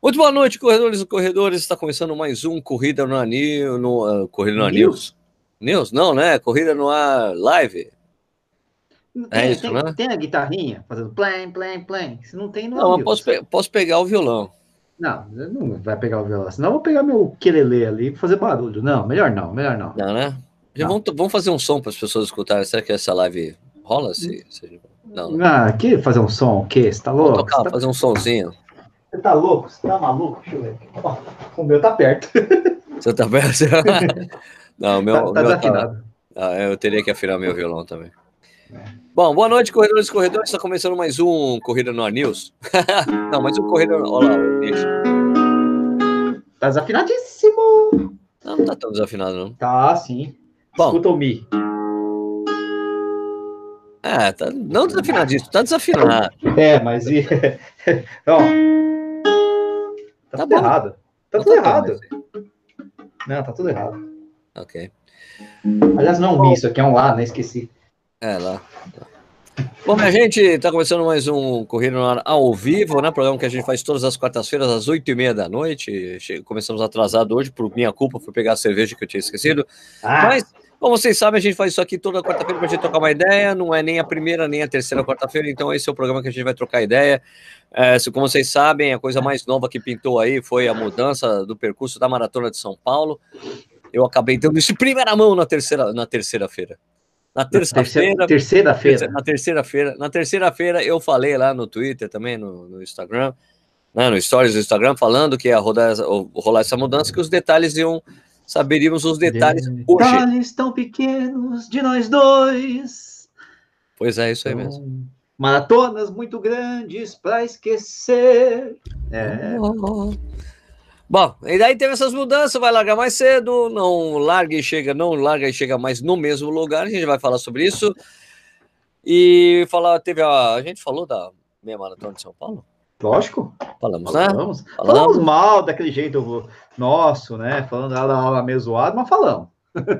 Muito boa noite, corredores e corredores. Está começando mais um Corrida no Anil. No, uh, Corrida no Anil. News? News? Não, né? Corrida no ar live. Tem, é isso, tem, né? tem a guitarrinha fazendo play, play, play. Se não tem, não. Não, é posso, pe posso pegar o violão. Não, não vai pegar o violão. Senão eu vou pegar meu quelele ali e fazer barulho. Não, melhor não, melhor não. Não, né? Já vamos, vamos fazer um som para as pessoas escutarem. Será que essa live rola? Se, se... Não, né? Ah, que fazer um som? O quê? Você tá louco? Tocar, tá... fazer um sonzinho. Você tá louco? Você tá maluco? Deixa eu ver. o meu tá perto. Você tá perto? não, o meu. Tá, tá meu tá- desafinado. Tá... Ah, eu teria que afinar meu violão também. É. Bom, boa noite, corredores e corredores. Está começando mais um Corrida no News. não, mais um Corrida. Olha lá, o Tá desafinadíssimo. Não, não tá tão desafinado, não. Tá, sim. Bom, Escuta o Mi. É, tá, não desafinadíssimo, tá desafinado. É, mas e. Ó, tá, tudo bom. errado. Tá não tudo errado. Não, tá tudo errado. Ok. Aliás, não Mi, isso aqui é um A, né? Esqueci. É, lá. Bom, minha gente, está começando mais um Corrida ao vivo, né? Programa que a gente faz todas as quartas-feiras, às oito e meia da noite. Começamos atrasado hoje, por minha culpa, fui pegar a cerveja que eu tinha esquecido. Ah. Mas como vocês sabem, a gente faz isso aqui toda quarta-feira para a gente trocar uma ideia. Não é nem a primeira nem a terceira quarta-feira, então esse é o programa que a gente vai trocar ideia. É, como vocês sabem, a coisa mais nova que pintou aí foi a mudança do percurso da Maratona de São Paulo. Eu acabei dando isso em primeira mão na terceira na terceira-feira. Na terça-feira. Terceira-feira. Na terceira-feira. Na terceira-feira eu falei lá no Twitter também, no, no Instagram, né, no Stories do Instagram, falando que ia rodar, rolar essa mudança, que os detalhes iam saberíamos os detalhes detalhes hoje. Detalhes tão pequenos de nós dois. Pois é, isso aí mesmo. Maratonas muito grandes para esquecer. É. Oh. Bom, e daí teve essas mudanças, vai largar mais cedo, não larga e chega, não larga e chega mais no mesmo lugar, a gente vai falar sobre isso. E falar, teve a, a gente falou da meia maratona de São Paulo? Lógico. Falamos, né? Falamos. Falamos. falamos mal daquele jeito nosso, né? Falando ela meio zoado, mas falamos.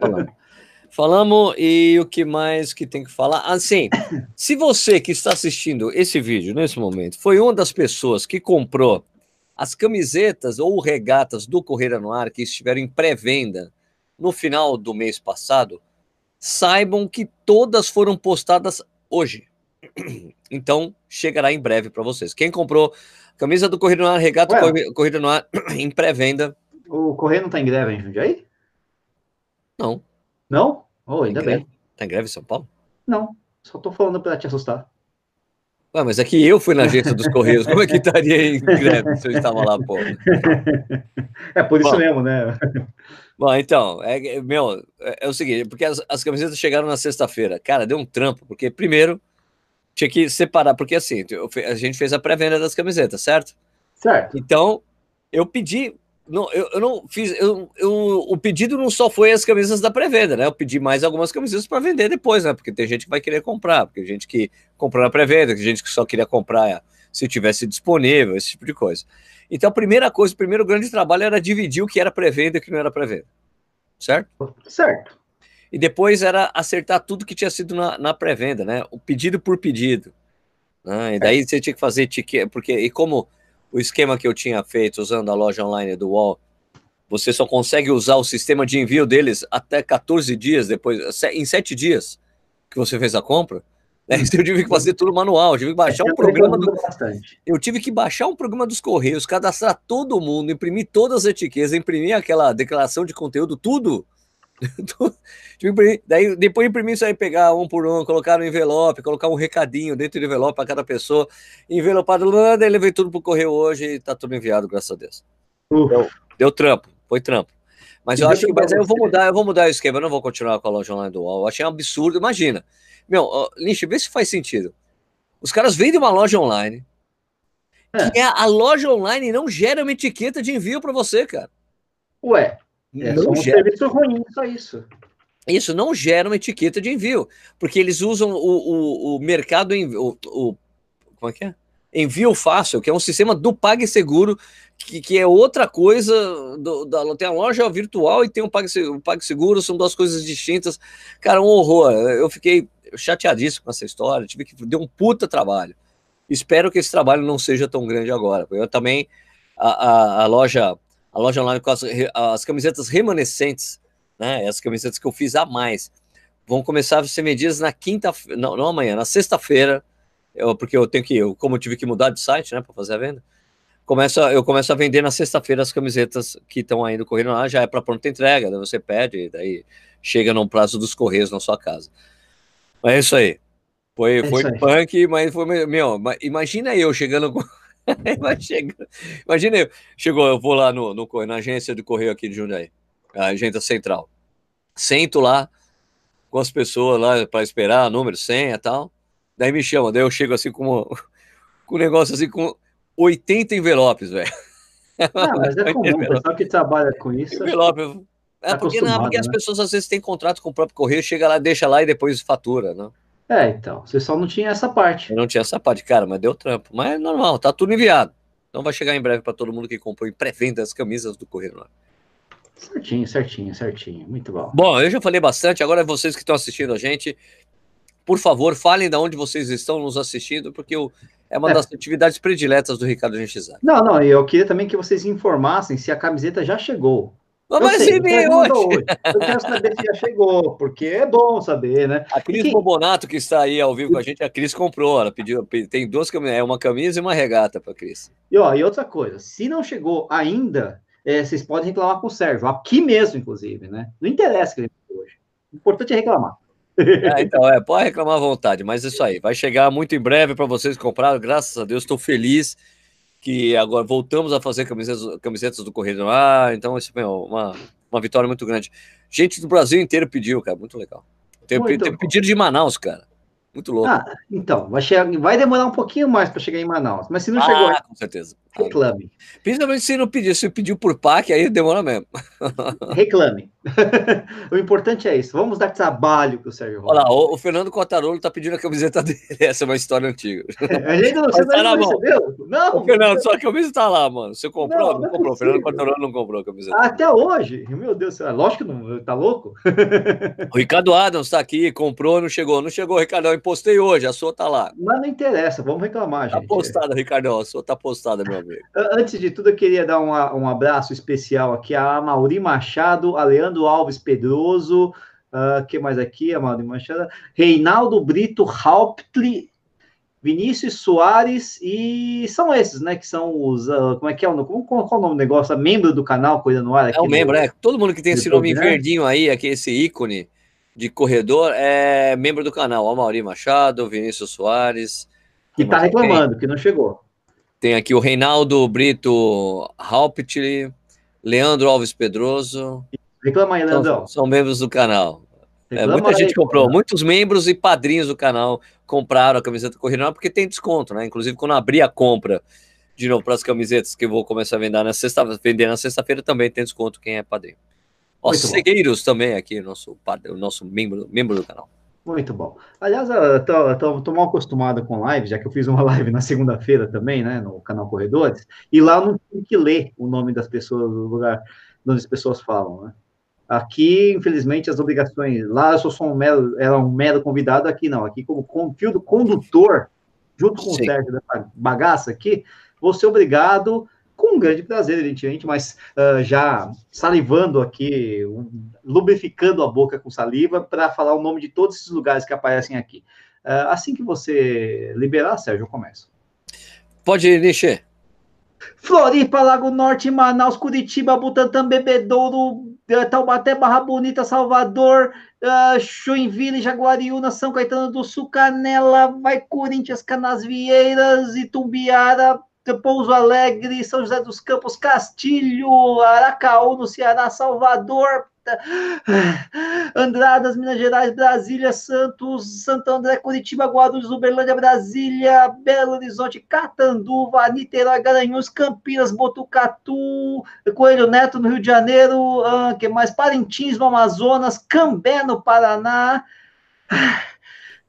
Falamos. Falamos e o que mais que tem que falar? Assim, se você que está assistindo esse vídeo nesse momento foi uma das pessoas que comprou as camisetas ou regatas do Correia no Ar que estiveram em pré-venda no final do mês passado, saibam que todas foram postadas hoje. Então, chegará em breve para vocês. Quem comprou camisa do Corrida no Ar, regata Ué, Corrida no Ar em pré-venda. O Correio não está em greve em Jundiaí? Não. Não? Oh, ainda bem. Está em greve em São Paulo? Não. Só estou falando para te assustar. Ué, mas é eu fui na agência dos Correios. Como é que estaria em greve se eu estava lá, pô? É por isso Bom, mesmo, né? Bom, então, é, meu, é, é o seguinte, porque as, as camisetas chegaram na sexta-feira. Cara, deu um trampo, porque primeiro tinha que separar, porque assim, a gente fez a pré-venda das camisetas, certo? Certo. Então, eu pedi, não, eu, eu não fiz, eu, eu, o pedido não só foi as camisas da pré-venda, né? Eu pedi mais algumas camisas para vender depois, né? Porque tem gente que vai querer comprar, porque tem gente que comprou na pré-venda, tem gente que só queria comprar se tivesse disponível, esse tipo de coisa. Então, a primeira coisa, o primeiro grande trabalho era dividir o que era pré-venda e o que não era pré-venda. Certo? Certo e depois era acertar tudo que tinha sido na, na pré-venda, né? O pedido por pedido. Né? E daí você tinha que fazer tique, porque e como o esquema que eu tinha feito usando a loja online do Wall, você só consegue usar o sistema de envio deles até 14 dias depois, em 7 dias que você fez a compra. Né? Eu tive que fazer tudo manual, eu tive que baixar um programa do... Eu tive que baixar um programa dos Correios, cadastrar todo mundo, imprimir todas as etiquetas, imprimir aquela declaração de conteúdo, tudo daí, depois de imprimir isso aí, pegar um por um, colocar no envelope, colocar um recadinho dentro do envelope para cada pessoa, envelopado, daí levei tudo pro correio hoje e tá tudo enviado, graças a Deus. Deu, deu, trampo, foi trampo. Mas e eu acho que, mas eu vou mudar, eu vou mudar o esquema, eu não vou continuar com a loja online do UOL. Eu achei um absurdo, imagina. Meu, uh, Lynch, vê se faz sentido. Os caras vendem uma loja online, é. que é a loja online não gera uma etiqueta de envio para você, cara. Ué, é não só um gera... serviço ruim, só isso. Isso não gera uma etiqueta de envio, porque eles usam o, o, o mercado, o, o, como é que é? Envio fácil, que é um sistema do PagSeguro, que, que é outra coisa, do, da, tem a loja virtual e tem o PagSeguro, o PagSeguro, são duas coisas distintas. Cara, um horror. Eu fiquei chateadíssimo com essa história, tive que deu um puta trabalho. Espero que esse trabalho não seja tão grande agora. Eu também a, a, a loja a loja online com as, as camisetas remanescentes, né? As camisetas que eu fiz a mais. Vão começar a ser vendidas na quinta, não, não amanhã, na sexta-feira, porque eu tenho que, eu, como eu tive que mudar de site, né, para fazer a venda, começo, eu começo a vender na sexta-feira as camisetas que estão ainda correndo lá, já é para pronta entrega, daí você pede, daí chega no prazo dos correios na sua casa. Mas é isso aí. Foi, é foi punk, mas foi meu. Imagina eu chegando com. Imagina eu. Chegou, eu vou lá no, no, na agência de correio aqui de Jundiaí, a agência central. Sento lá com as pessoas lá para esperar, número, senha e tal. Daí me chama, daí eu chego assim com, com um negócio assim com 80 envelopes, velho. Ah, mas é comum, o pessoal que trabalha com isso. Envelope. É, porque, não, porque né? as pessoas às vezes têm contrato com o próprio correio, chega lá, deixa lá e depois fatura, né? É, então, você só não tinha essa parte. Eu não tinha essa parte, cara, mas deu trampo. Mas é normal, tá tudo enviado. Então vai chegar em breve para todo mundo que comprou em pré-venda as camisas do Correio lá. Certinho, certinho, certinho. Muito bom. Bom, eu já falei bastante, agora vocês que estão assistindo a gente. Por favor, falem de onde vocês estão nos assistindo, porque eu, é uma é. das atividades prediletas do Ricardo Gentilzade. Não, não, eu queria também que vocês informassem se a camiseta já chegou. Mas sei, hoje. hoje. Eu quero saber se já chegou, porque é bom saber, né? A Cris que... Bobonato, que está aí ao vivo com a gente, a Cris comprou. Ela pediu, tem duas camisas, é uma camisa e uma regata para a Cris. E, ó, e outra coisa, se não chegou ainda, é, vocês podem reclamar com o Sérgio, aqui mesmo, inclusive, né? Não interessa que ele hoje. O importante é reclamar. É, então, é, pode reclamar à vontade, mas isso aí, vai chegar muito em breve para vocês comprar. Graças a Deus, estou feliz que agora voltamos a fazer camisetas, camisetas do Correio no Ar, então isso é uma, uma vitória muito grande. Gente do Brasil inteiro pediu, cara, muito legal. Tem, tem pedido de Manaus, cara. Muito louco. Ah, então, vai, chegar, vai demorar um pouquinho mais para chegar em Manaus, mas se não ah, chegou. Com certeza. Reclame. Principalmente se não pediu, se pediu por PAC, aí demora mesmo. Reclame. o importante é isso. Vamos dar trabalho para o Sérgio Olha lá, o, o Fernando Cotarolo está pedindo a camiseta dele. Essa é uma história antiga. a gente não, você tá não recebeu? Não. O Fernando, só a camisa está lá, mano. Você comprou? Não, não, não comprou. O Fernando Cotarolo não comprou a camiseta. Até hoje? Meu Deus, lógico que não. Tá louco? o Ricardo Adams está aqui, comprou, não chegou. Não chegou, Ricardo. Eu postei hoje, a sua tá lá. Mas não interessa, vamos reclamar, tá gente. Tá postada, Ricardo. A sua tá postada, meu amigo. Antes de tudo, eu queria dar um, um abraço especial aqui a Mauri Machado, a Leandro Alves Pedroso, uh, que mais aqui? A Mauri Machado, Reinaldo Brito Hauptli, Vinícius Soares, e são esses, né? Que são os. Uh, como é que é o como, qual, qual é o nome do negócio? membro do canal Coisa no Ar. é o membro, é. Todo mundo que tem esse nome verdinho aí, aqui, esse ícone de corredor, é membro do canal. O Mauri Machado, Vinícius Soares. Que tá reclamando, que não chegou. Tem aqui o Reinaldo Brito Halpit, Leandro Alves Pedroso. Reclama aí, Leandro. São, são membros do canal. É, muita gente comprou, muitos membros e padrinhos do canal compraram a camiseta Correio porque tem desconto, né? Inclusive, quando abrir a compra de novo para as camisetas que eu vou começar a vender na sexta, vender na sexta-feira também tem desconto quem é padrinho. Os cegueiros também aqui, nosso, o nosso membro, membro do canal. Muito bom. Aliás, estou mal acostumado com live, já que eu fiz uma live na segunda-feira também, né, no canal Corredores, e lá eu não tinha que ler o nome das pessoas, do lugar onde as pessoas falam, né? Aqui, infelizmente, as obrigações. Lá eu sou só um mero, era um mero convidado, aqui não. Aqui, como fio do condutor, junto com Sim. o Sérgio dessa bagaça aqui, vou ser obrigado um grande prazer, evidentemente, mas uh, já salivando aqui, um, lubrificando a boca com saliva para falar o nome de todos esses lugares que aparecem aqui. Uh, assim que você liberar, Sérgio, eu começo. Pode ir, Nishi. Floripa, Lago Norte, Manaus, Curitiba, Butantã, Bebedouro, eh, Taubaté, Barra Bonita, Salvador, uh, Joinville, Jaguariúna, São Caetano do Sul, Canela, vai Corinthians, Canasvieiras, Itumbiara, Pouso Alegre, São José dos Campos, Castilho, Aracaú, no Ceará, Salvador, Andradas, Minas Gerais, Brasília, Santos, Santo André, Curitiba, Guarulhos, Uberlândia, Brasília, Belo Horizonte, Catanduva, Niterói, Garanhuns, Campinas, Botucatu, Coelho Neto, no Rio de Janeiro, uh, que mais? Parintins, no Amazonas, Cambé, no Paraná.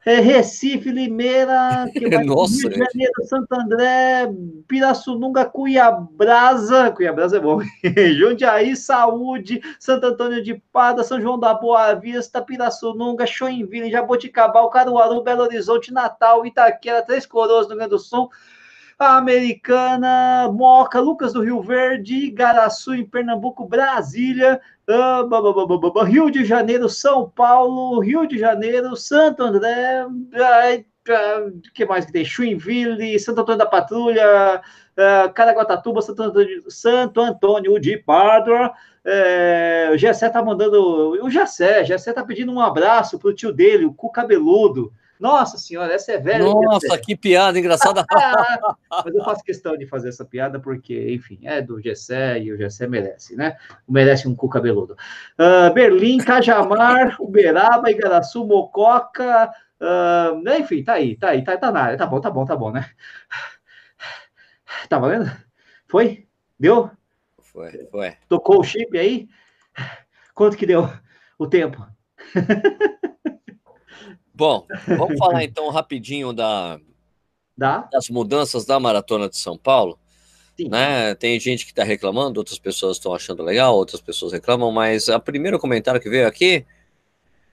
É, Recife, Limeira, Nossa, Rio de Janeiro, Santo André, Pirassununga, Cuiabrasa, Cuiabrasa é bom, Jundiaí, Saúde, Santo Antônio de Pada, São João da Boa Vista, Pirassununga, Joinville, Jaboticabal, Caruaru, Belo Horizonte, Natal, Itaquera, Três Coroas, no Rio Grande do Sul, Americana, Moca, Lucas do Rio Verde, Garaçu, em Pernambuco, Brasília, Rio de Janeiro, São Paulo, Rio de Janeiro, Santo André, que mais que tem? Chuinville, Santo Antônio da Patrulha, uh, Caraguatatuba, Santo Antônio, Santo de é, o Gessé tá mandando. O Gessé, Gessé tá pedindo um abraço pro tio dele, o cu cabeludo. Nossa senhora, essa é velha. Nossa, que piada engraçada. Mas eu faço questão de fazer essa piada porque, enfim, é do Gessé e o Gessé merece, né? Merece um cu cabeludo. Uh, Berlim, Cajamar, Uberaba, Igaraçu, Mococa. Uh, enfim, tá aí, tá aí, tá, tá na área. Tá bom, tá bom, tá bom, né? Tá valendo? Foi? Deu? Foi, foi. Tocou o chip aí? Quanto que deu o tempo? Bom, vamos falar então rapidinho da, da? das mudanças da Maratona de São Paulo. Né? Tem gente que está reclamando, outras pessoas estão achando legal, outras pessoas reclamam, mas o primeiro comentário que veio aqui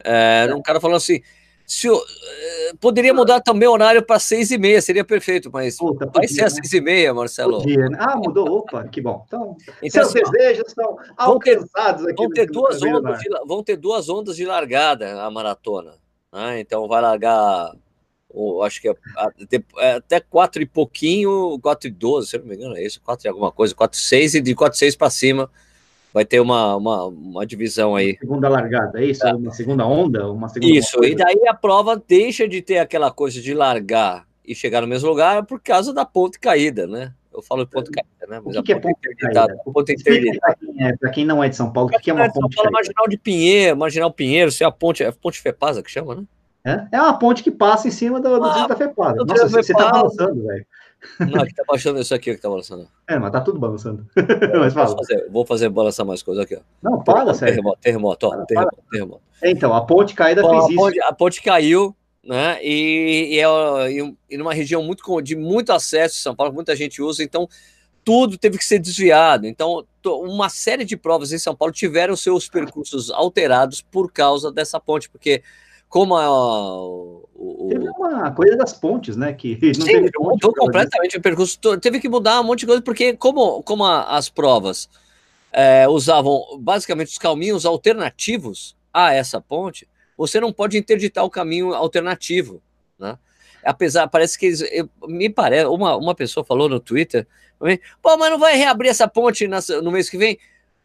é, é. um cara falando assim: se, eh, poderia mudar também o horário para seis e meia, seria perfeito, mas Puta, vai ser às né? seis e meia, Marcelo. Podia, né? Ah, mudou, opa, que bom. Então, então seus assim, desejos estão alcançados aqui. Vão ter, duas ondas de, vão ter duas ondas de largada a maratona. Né? Então vai largar, acho que é, é, até quatro e pouquinho, quatro e doze, se não me engano, é isso, quatro e alguma coisa, quatro e seis, e de quatro e seis para cima vai ter uma, uma, uma divisão aí. Segunda largada, é isso? É. Uma segunda onda? Uma segunda isso, e daí a prova deixa de ter aquela coisa de largar e chegar no mesmo lugar por causa da ponte caída, né? Eu falo ponte caída, né? Mas o que, que é ponte caída? Interditada. Para quem não é de São Paulo, o que, é uma ponte caída? Marginal de Pinheiro, Marginal Pinheiro, se é a ponte, é a ponte Fepasa que chama, né? É, é uma ponte que passa em cima do, do ah, da Fepasa. Nossa, você tá balançando, velho. Não, aqui tá baixando isso aqui que tá balançando. É, mas tá tudo balançando. mas fala. Vou fazer, vou fazer balançar mais coisas aqui, ó. Não, para, sério. Terremoto, terremoto, ó, para, terremoto, para. terremoto. Então, a ponte caída Bom, fez a ponte, isso. A ponte caiu, né? E, e, é, e, numa região muito de muito acesso, São Paulo, muita gente usa, então tudo teve que ser desviado. Então, uma série de provas em São Paulo tiveram seus percursos alterados por causa dessa ponte, porque como a, o, o, Teve uma coisa das pontes, né? Que não Sim, mudou completamente o percurso. Teve que mudar um monte de coisa, porque como, como a, as provas é, usavam basicamente os caminhos alternativos a essa ponte, você não pode interditar o caminho alternativo, né? Apesar, parece que eles, eu, me parece, uma, uma pessoa falou no Twitter, pô, mas não vai reabrir essa ponte no mês que vem?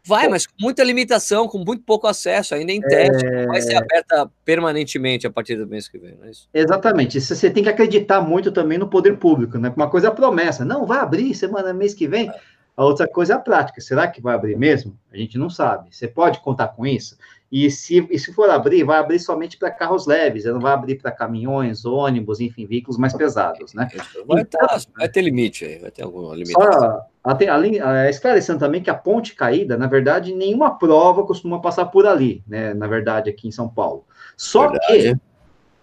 Vai, mas com muita limitação, com muito pouco acesso, ainda em teste, é... vai ser aberta permanentemente a partir do mês que vem, não é isso? Exatamente. Isso você tem que acreditar muito também no poder público, né? Uma coisa é a promessa, não, vai abrir semana, mês que vem. A outra coisa é a prática. Será que vai abrir mesmo? A gente não sabe. Você pode contar com isso? E se, e se for abrir, vai abrir somente para carros leves, não vai abrir para caminhões, ônibus, enfim, veículos mais pesados, né? Vai, então, tá, vai ter limite aí, vai ter algum limite. Só, até, além, esclarecendo também que a ponte caída, na verdade, nenhuma prova costuma passar por ali, né? Na verdade, aqui em São Paulo. Só verdade. que,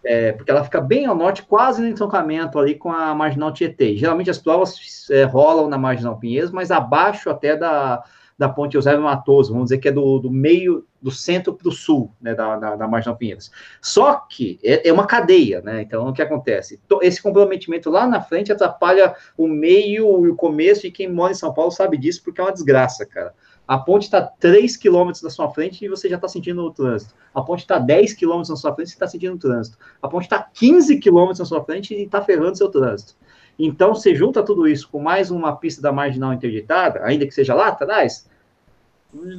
é, porque ela fica bem ao norte, quase no entroncamento ali com a Marginal Tietê. Geralmente as provas é, rolam na Marginal Pinheiros, mas abaixo até da, da ponte Eusébio Matoso, vamos dizer que é do, do meio do centro para o sul, né, da, da, da, Marginal Pinheiros. Só que é, é, uma cadeia, né? Então, o que acontece? Esse comprometimento lá na frente atrapalha o meio e o começo, e quem mora em São Paulo sabe disso, porque é uma desgraça, cara. A ponte está 3 km da sua frente e você já está sentindo o trânsito. A ponte está 10 km na sua frente e está sentindo o trânsito. A ponte está 15 km na sua frente e está ferrando seu trânsito. Então, você junta tudo isso com mais uma pista da marginal interditada, ainda que seja lá atrás,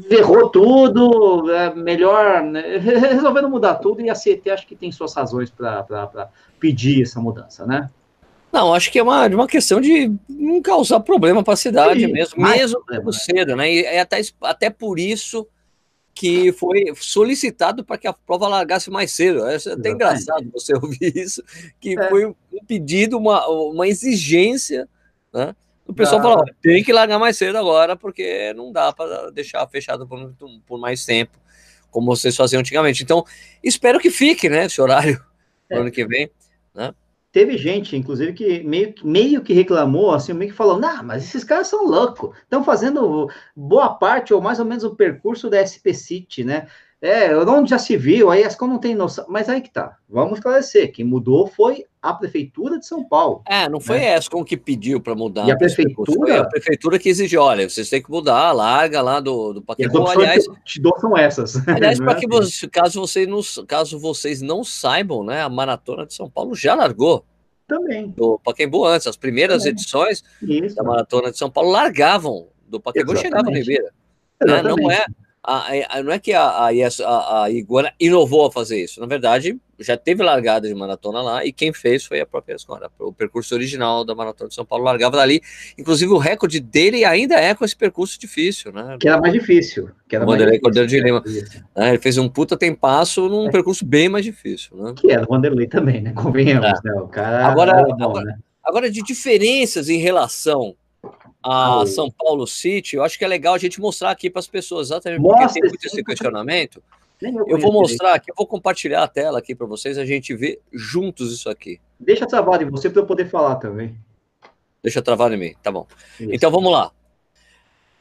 ferrou tudo, é melhor, né? resolvendo mudar tudo, e a CET acho que tem suas razões para pedir essa mudança, né? Não, acho que é uma, uma questão de não causar problema para a cidade Sim, mesmo, mesmo problema, cedo, né? E é até, até por isso que foi solicitado para que a prova largasse mais cedo. É até engraçado você ouvir isso, que é. foi um pedido, uma, uma exigência, né? O pessoal falou, tem que largar mais cedo agora, porque não dá para deixar fechado por, por, mais tempo, como vocês faziam antigamente. Então, espero que fique, né, esse horário é. no ano que vem, né? Teve gente, inclusive, que meio, meio que reclamou, assim, meio que falou, não, mas esses caras são loucos, estão fazendo boa parte, ou mais ou menos o percurso da SP City, né? É, onde já se viu, aí as não tem noção, mas aí que tá, vamos esclarecer, quem mudou foi a Prefeitura de São Paulo. É, não foi né? a ESCOM que pediu para mudar. E a prefeitura? Foi a prefeitura que exigiu, olha, vocês têm que mudar, larga lá do, do Paquembu. Aliás, que eu te dou são essas. Aliás, para que você, caso, vocês não, caso vocês não saibam, né, a Maratona de São Paulo já largou. Também. Do Paquembu antes, as primeiras Também. edições Isso. da Maratona de São Paulo largavam do Paquembu e chegavam no Ribeira. Né? Não é a, a, não é que a, a, a, Iguana inovou a fazer isso. Na verdade, já teve largada de maratona lá e quem fez foi a própria escola. O percurso original da Maratona de São Paulo largava dali. Inclusive, o recorde dele ainda é com esse percurso difícil, né? Que era mais difícil. Que era o Vanderlei Cordeiro de Lima. É, ele fez um puta tempasso num é. percurso bem mais difícil, né? Que era o Vanderlei também, né? Convenhamos, é. né? O cara agora, bom, agora, né? agora, de diferenças em relação a São Paulo City, eu acho que é legal a gente mostrar aqui para as pessoas, exatamente porque Mostra tem muito esse questionamento. Eu, eu vou mostrar aqui, eu vou compartilhar a tela aqui para vocês, a gente vê juntos isso aqui. Deixa travado em você para eu poder falar também. Deixa travado em mim, tá bom. Isso. Então vamos lá.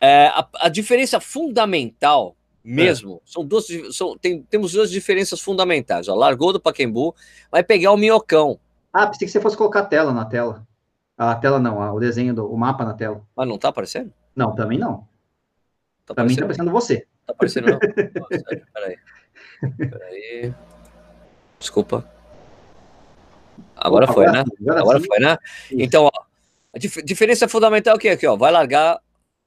É, a, a, diferença fundamental mesmo, é. são duas, são, tem, temos duas diferenças fundamentais. Ó, largou do Paquembu, vai pegar o Minhocão. Ah, pensei que você fosse colocar a tela na tela. A tela não, o desenho do o mapa na tela. Mas não tá aparecendo? Não, também não. Tá mim tá aparecendo você. Tá aparecendo não? Nossa, peraí. Peraí. Desculpa. Agora Opa, foi, agora, né? Agora, agora foi, né? Então, ó, a dif diferença fundamental é que aqui, ó, vai largar,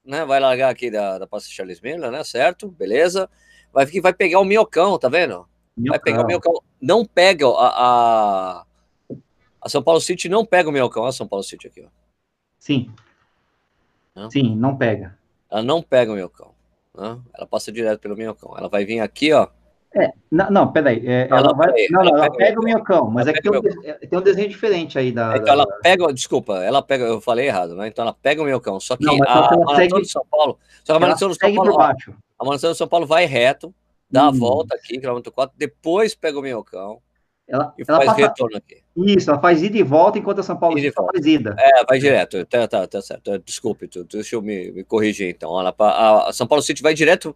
né? Vai largar aqui da, da pasta Charles Miller, né? Certo? Beleza. Vai, vai pegar o minhocão, tá vendo? Minhocão. Vai pegar o minhocão. Não pega a, a a São Paulo City não pega o Minhocão, a São Paulo City aqui, ó. Sim. Sim, não pega. Ela não pega o Minhocão. Né? Ela passa direto pelo Minhocão. Ela vai vir aqui, ó. É, não, não peraí. É, ela, ela, vai. Não, ela, não, ela pega, o minhocão, mas aqui é tem um, é, tem um desenho diferente aí da. Então da... ela pega, desculpa, ela pega, eu falei errado, né? Então ela pega o minhocão. Só que não, a, a Maratona segue, de São Paulo. Só que a Maratona de São Paulo. Baixo. A Maratona de São Paulo vai reto, dá hum. a volta aqui, quilômetro 4, depois pega o minhocão. Ela, ela faz passa... retorno aqui. Isso, ela faz ida e volta, enquanto a São Paulo ida faz ida. É, vai direto. Tá, tá, tá certo. Desculpe, deixa eu me, me corrigir então. Ela, a, a, São Paulo City vai direto,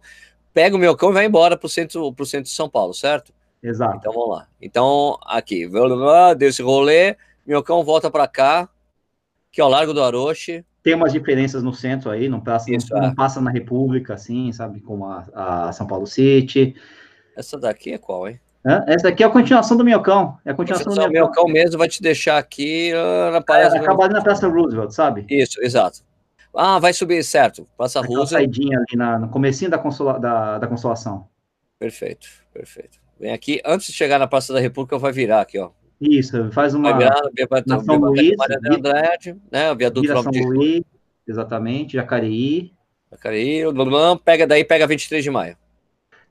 pega o meu cão e vai embora para o centro, pro centro de São Paulo, certo? Exato. Então vamos lá. Então, aqui, deu esse rolê, meu cão volta para cá, que é o Largo do Aroche. Tem umas diferenças no centro aí, não passa, Isso, não, é. não passa na República, assim, sabe, como a, a São Paulo City. Essa daqui é qual, hein? Essa aqui é a continuação do Minhocão. É a continuação do Minhocão. O Minhocão mesmo vai te deixar aqui uh, na Praça... É, acabar na Praça Roosevelt, sabe? Isso, exato. Ah, vai subir, certo. Praça Aquela Roosevelt. saidinha ali na, no comecinho da, consola, da, da Consolação. Perfeito, perfeito. Vem aqui, antes de chegar na Praça da República, vai virar aqui, ó. Isso, faz uma... Vai virar, na São Luís, Andrade, né, o viaduto São Luís, exatamente, Jacareí. Jacareí, pega daí, pega 23 de maio.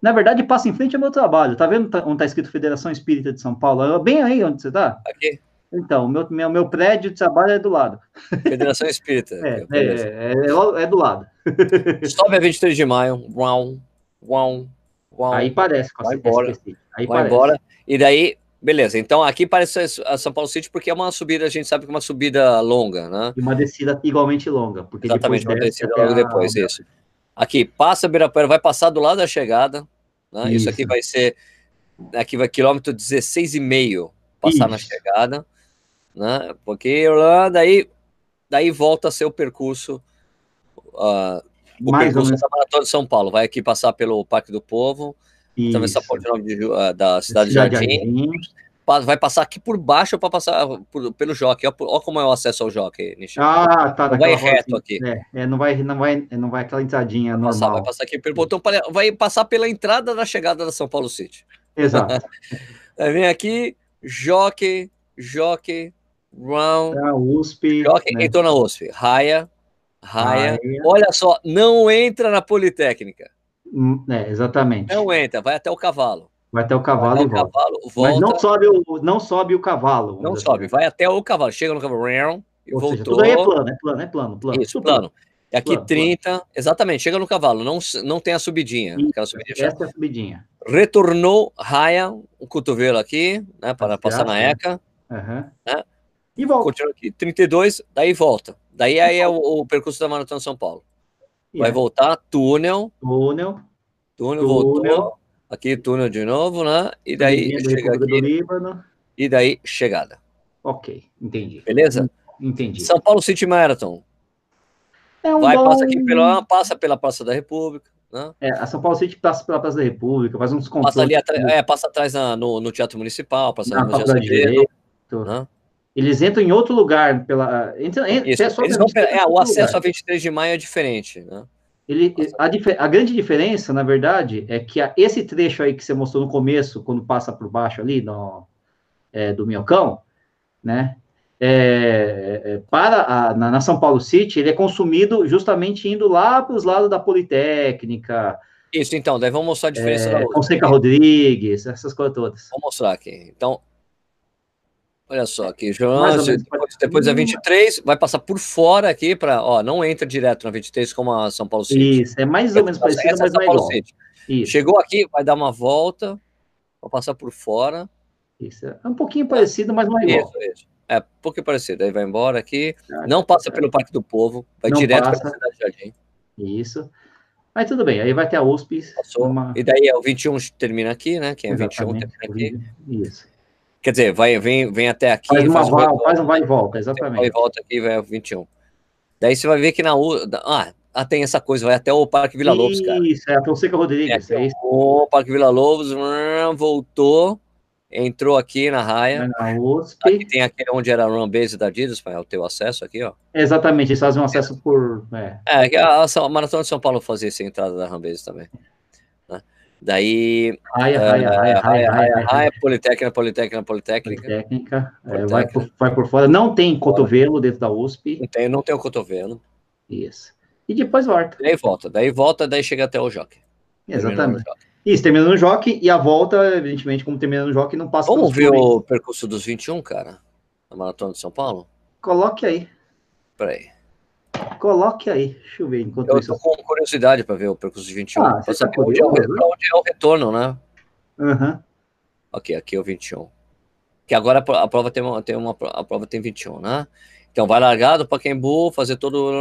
Na verdade, passa em frente ao meu trabalho. Tá vendo onde está escrito Federação Espírita de São Paulo? Bem aí onde você está? Aqui. Então, meu, meu, meu prédio de trabalho é do lado. Federação Espírita. é, é, é, é, é, do lado. Sobe a 23 de maio. Uau, uau, uau. Aí parece. Vai embora. Aí vai parece. embora. E daí, beleza. Então, aqui parece a São Paulo City porque é uma subida, a gente sabe que é uma subida longa, né? E uma descida igualmente longa. Porque Exatamente, uma descida logo depois, a... isso. Aqui, passa Ibirapuera, vai passar do lado da chegada, né? Isso. Isso. aqui vai ser, aqui vai quilômetro 16,5 passar Isso. na chegada, né? Porque daí, daí volta a ser o percurso, uh, o Mais percurso da Maratona de São Paulo. Vai aqui passar pelo Parque do Povo, atravessar a ponte de, uh, da Cidade, Cidade de Jardim, Jardim, vai passar aqui por baixo para passar por, pelo jockey. Olha como é o acesso ao jockey, Nishi. Ah, tá. Não vai reto aqui. É, é, não vai, não vai, não vai aquela entradinha vai normal. Passar, vai passar aqui pelo botão, vai passar pela entrada da chegada da São Paulo City. Exato. Vem aqui, jockey, jockey, round. A USP. Jockey, né? entrou na USP. Raia, raia. Olha só, não entra na Politécnica. Hum, é, exatamente. Não entra, vai até o cavalo. Vai até o cavalo e volta. Cavalo, volta. Mas não sobe o, não sobe o cavalo. Não sobe, vai até o cavalo. Chega no cavalo, e Ou voltou. Seja, tudo aí é plano, é plano, é plano. plano Isso, plano. E aqui plano, 30, plano. exatamente, chega no cavalo, não, não tem a subidinha. Isso, subidinha essa é a subidinha. Retornou, raia, o cotovelo aqui, né, para passar na ECA. Uhum. Né? E volta. Continua aqui, 32, daí volta. Daí aí é o, o percurso da Maratona São Paulo. Vai voltar, túnel. Túnel. Túnel, túnel voltou. Aqui túnel de novo, né? E daí chega aqui. E daí chegada. Ok, entendi. Beleza? Entendi. São Paulo City Marathon. É um Vai, bom- passa aqui pela, passa pela Praça da República, né? É, a São Paulo City passa pela Praça da República, faz uns controles. Passa ali atrás, é, passa atrás na- no, no Teatro Municipal, passa na no Museu Azevedo, Direito. né? Eles entram em outro lugar pela. Entram, entram, Isso. é gente ter é, o acesso lugar. a 23 de maio é diferente, né? Ele, a, a grande diferença, na verdade, é que a- esse trecho aí que você mostrou no começo, quando passa por baixo ali no, é, do Minhocão, né? é, é, para a, na, na São Paulo City, ele é consumido justamente indo lá para os lados da Politécnica, Isso, então, daí vamos mostrar a diferença da é, outra. Fonseca Rodrigues, essas coisas todas. Vou mostrar aqui. Então, olha só aqui, Mais João, depois, depois da 23, vai passar por fora aqui para, ó, não entra direto na 23 como a São Paulo City. Isso, é mais ou menos parecido, é mas São não é Paulo igual. Chegou aqui, vai dar uma volta, vai passar por fora. isso. É um pouquinho parecido, mas não é igual. Isso, isso. É, um pouco parecido. Aí vai embora aqui, Ah, não passa pelo Parque do Povo, vai Não direto para a Cidade Jardim. Isso. Mas tudo bem, aí vai ter a USP. Uma- E daí é o 21 termina aqui, né? Quem é 21 Exatamente. termina aqui. Isso. Quer dizer, vai, vem, vem até aqui, Faz, uma faz, vai, retorno, faz um vai e volta, vai e exatamente. volta aqui, vai ao 21. Daí você vai ver que na U. Ah, ah, tem essa coisa, vai até o Parque Vila Lobos, cara. Isso, é a Fonseca É, Rodrigues. aqui, É isso. o Parque Vila Lobos, hum, voltou, entrou aqui na raia. Na USP. Aqui tem aquele onde era a Run Base da Adidas, para o teu acesso aqui, ó. Exatamente, eles fazem um acesso por. É, É, a, a Maratona de São Paulo fazia essa entrada da Run Base também. Daí, raia, é, raia, raia, raia, raia, raia, raia, Politécnica, Politécnica, Politécnica. Técnica, é, vai, por, vai por fora. Não tem cotovelo dentro da USP. Não tem, não tem o cotovelo. Isso. E depois volta. Daí volta, daí volta, daí chega até o Jockey. Exatamente. Isso, termina no Jockey e a volta, evidentemente, como termina no Jockey, não passa Vamos ver o percurso dos 21, cara? Da Maratona de São Paulo? Coloque aí. Peraí. Coloque aí. Deixa eu ver enquanto Eu isso. tô com curiosidade para ver o percurso dos 21. Ah, pra você tá saber onde, é o, pra onde é o retorno, né? Aham. Ok, aqui é o 21. Que agora a pro- a prova tem uma, tem uma a prova tem 21, né? Então vai largado para Pacaembu, fazer todo.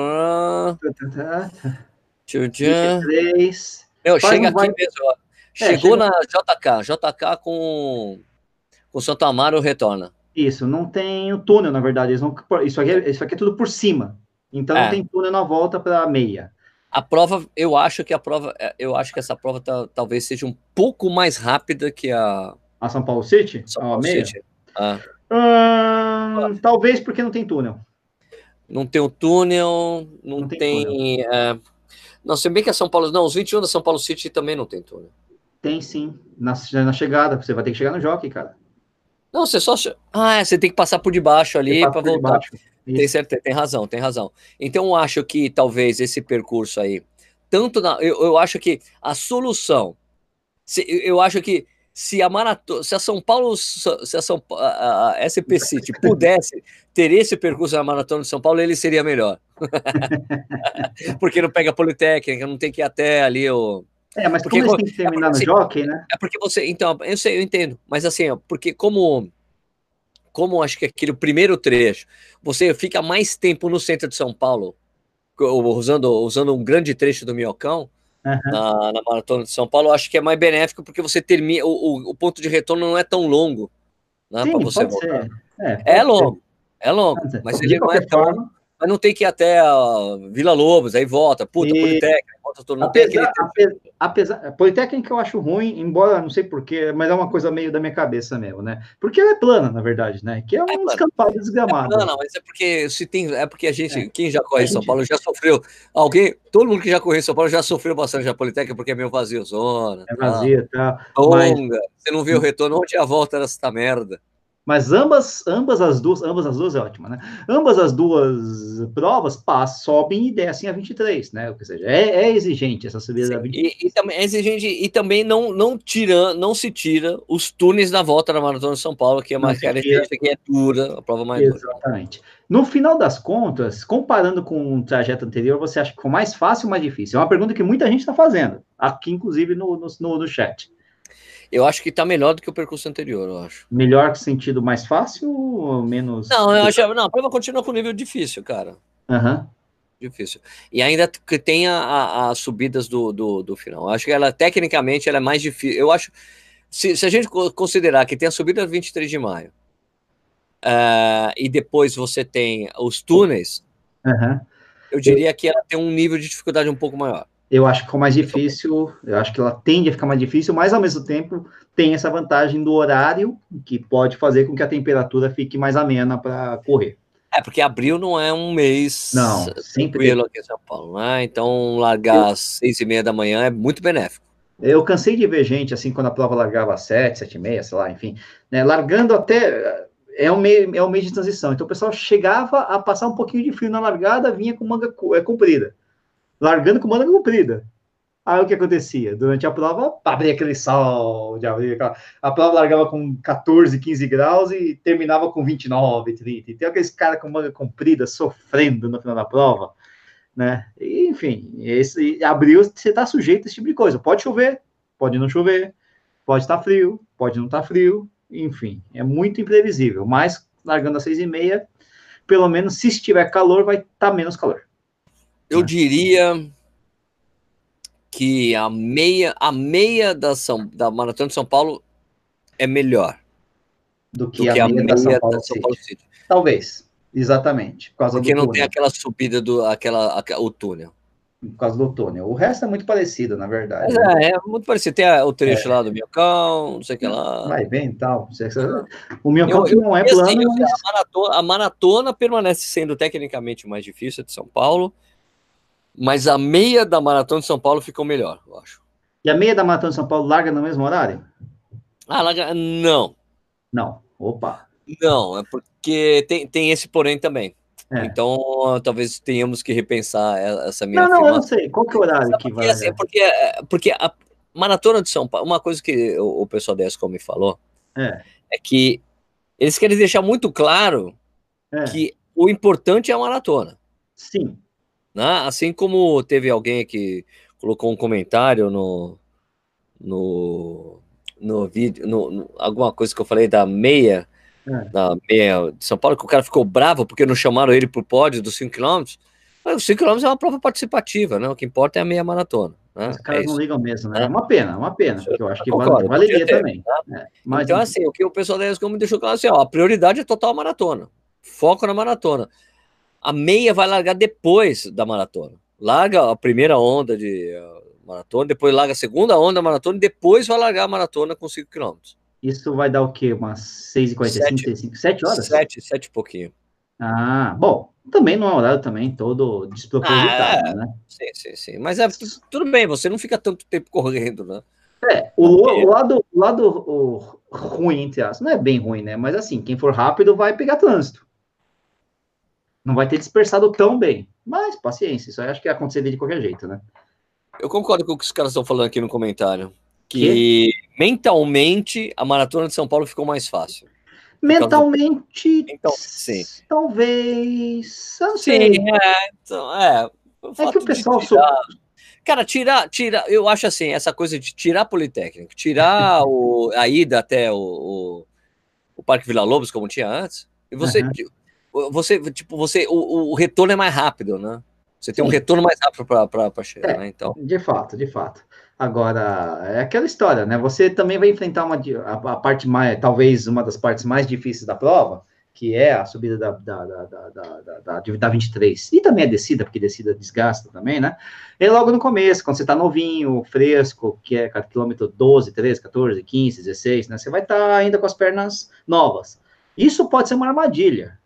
Tá, tá. Tchutchã. 23. Meu, Faz chega um vai- aqui mesmo. É, Chegou chega- na JK. JK com com Santo Amaro retorna. Isso, não tem o túnel, na verdade. Isso, aqui, é- isso aqui é tudo por cima. Então É. não tem túnel na volta para meia. A prova, eu acho que a prova, é, eu acho que essa prova tá- talvez seja um pouco mais rápida que a A São Paulo City? São a Paulo meia? City. Ah, Ahn, talvez porque não tem túnel. não tem o túnel, não, Não tem tem. é, não, se bem que a São Paulo. Não, os 21 da São Paulo City também não tem túnel. Tem sim. Na, na chegada. Você vai ter que chegar no jockey, cara. Não, você só. Ah, é, você tem que passar por debaixo ali para voltar. debaixo. Tem, certeza, tem razão, tem razão. Então eu acho que talvez esse percurso aí, tanto na, eu, eu acho que a solução, se- eu acho que se a maratona, se a São Paulo, se a São a, a SP City pudesse ter esse percurso na maratona de São Paulo, ele seria melhor. Porque não pega a Politécnica, não tem que ir até ali o É, mas Porque como eles têm que terminar no assim, jockey, né? é porque você, então, eu sei, eu entendo, mas assim, ó, porque como como acho que aquele primeiro trecho, você fica mais tempo no centro de São Paulo, usando usando um grande trecho do Minhocão Aham. na, na maratona de São Paulo, acho que é mais benéfico porque você termina o, o, ponto de retorno não é tão longo, né, para você voltar. É, É ser. longo, é longo, ser. mas De ele não é tão, forma, mas não tem que ir até a Vila Lobos, aí volta, puta, E- Politécnica, não tem aquele apesar, apesar, Politécnica eu acho ruim, embora não sei porquê, mas é uma coisa meio da minha cabeça mesmo, né? Porque ela é plana, na verdade, né? Que é um plana. descampado desgramado. Não, não, mas é porque se tem, é porque a gente, É. quem já corre em São Paulo já sofreu. Alguém, todo mundo que já correu em São Paulo já sofreu bastante da Politécnica porque é meio vazio zona. É vazia, tá? Mas- Longa. Você não viu o retorno, onde é a volta dessa merda? Mas ambas, ambas as duas, ambas as duas é ótima, né? Ambas as duas provas passam, sobem e descem a 23, né? Ou seja, é, é exigente essa subida da 23. E, e também é exigente, e também não, não tira, não se tira os túneis da volta da Maratona de São Paulo, que é uma característica que é dura, a prova mais dura. Exatamente. No final das contas, comparando com o trajeto anterior, você acha que foi mais fácil ou mais difícil? É uma pergunta que muita gente está fazendo, aqui inclusive no, no, no, no chat. Eu acho que tá melhor do que o percurso anterior, eu acho. Melhor sentido mais fácil ou menos? Não, eu acho, não, a prova continua com nível difícil, cara. Aham. Difícil. E ainda que tem a- a- as subidas do, do, do final. Eu acho que ela, tecnicamente, ela é mais difícil. Eu acho. Se, se a gente co- considerar que tem a subida 23 de maio, uh, e depois você tem os túneis, uhum. eu diria que ela tem um nível de dificuldade um pouco maior. Eu acho que ficou mais difícil, eu acho que ela tende a ficar mais difícil, mas ao mesmo tempo tem essa vantagem do horário, que pode fazer com que a temperatura fique mais amena para correr. É, porque abril não é um mês não, tranquilo aqui em São Paulo, né? Então, largar eu, às seis e meia da manhã é muito benéfico. Eu cansei de ver gente, assim, quando a prova largava às sete, sete e meia, sei lá, enfim, né, largando até... É um, meio, é um mês de transição. Então, o pessoal chegava a passar um pouquinho de frio na largada, vinha com manga é, comprida. Largando com manga comprida. Aí o que acontecia? Durante a prova, abria aquele sol de abril. A prova largava com 14, 15 graus e terminava com 29, 30. E tem aqueles caras com manga comprida sofrendo no final da prova, né? E, enfim, esse abril você está sujeito a esse tipo de coisa. Pode chover, pode não chover, pode estar tá frio, pode não estar tá frio, enfim, é muito imprevisível. Mas largando às seis e meia, pelo menos se estiver calor, vai estar tá menos calor. Eu né? diria que a meia, a meia da, São, da Maratona de São Paulo é melhor do que, do a, que a, meia da São Paulo, da São Paulo City. City. Talvez, exatamente. Por causa Porque não túnel. tem aquela subida do aquela, o túnel. Por causa do túnel. O resto é muito parecido, na verdade. É, é muito parecido. Tem o trecho é. lá do Minhocão, não sei o que lá. Vai bem e tal. O Minhocão que não é plano. Assim, mas... a, maratona, a maratona permanece sendo tecnicamente mais difícil de São Paulo mas a meia da Maratona de São Paulo ficou melhor, eu acho. E a meia da Maratona de São Paulo larga no mesmo horário? Ah, larga. Não. Não. Opa. Não, é porque tem, tem esse porém também. É. Então, talvez tenhamos que repensar essa minha Não, não, eu não sei. Qual que é o horário porque, que vai? Assim, porque, porque a Maratona de São Paulo, uma coisa que o, o pessoal da ESCOM me falou é. é que eles querem deixar muito claro é. que o importante é a maratona. Sim. Né? Assim como teve alguém que colocou um comentário no, no, no vídeo, no, no alguma coisa que eu falei da meia, é. da meia de São Paulo, que o cara ficou bravo porque não chamaram ele para o pódio dos 5 km. Os 5 km é uma prova participativa, né? O que importa é a meia maratona. Né? Os caras é não ligam mesmo, né? É uma pena, uma pena, porque eu acho que concordo, valeria ter, também. Né? É, mas, então, assim, o que o pessoal da ESCOM me deixou claro assim, ó, a prioridade é total maratona. Foco na maratona. A meia vai largar depois da maratona. Larga a primeira onda de uh, maratona, depois larga a segunda onda da maratona e depois vai largar a maratona com 5 km. Isso vai dar o quê? Umas 6h45, 7 horas? 7, 7 e pouquinho. Ah, bom, também não é horário também todo despropositado, ah, é. né? Sim, sim, sim. Mas é tudo bem, você não fica tanto tempo correndo, né? É, o, o lado, o lado o ruim, entre aspas, não é bem ruim, né? Mas assim, quem for rápido vai pegar trânsito não vai ter dispersado tão bem. Mas paciência, isso aí acho que ia acontecer de qualquer jeito, né? Eu concordo com o que os caras estão falando aqui no comentário. Que, que? mentalmente a maratona de São Paulo ficou mais fácil. Mentalmente, então, sim. talvez. Não sim, sei. é, então, é. É que o pessoal. Tirar, cara, tirar, tirar, eu acho assim, essa coisa de tirar Politécnico, tirar o, a ida até o, o, o Parque Vila Lobos, como tinha antes, e você. Uhum você, tipo, você, o, o retorno é mais rápido, né? Você tem Sim. um retorno mais rápido para chegar, é, né? Então. De fato, de fato. Agora, é aquela história, né? Você também vai enfrentar uma, a, a, parte mais, talvez uma das partes mais difíceis da prova, que é a subida da, da, da, da, da, da 23. E também a descida, porque descida desgasta também, né? E logo no começo, quando você está novinho, fresco, que é quilômetro 12, 13, 14, 15, 16, né? Você vai estar tá ainda com as pernas novas. Isso pode ser uma armadilha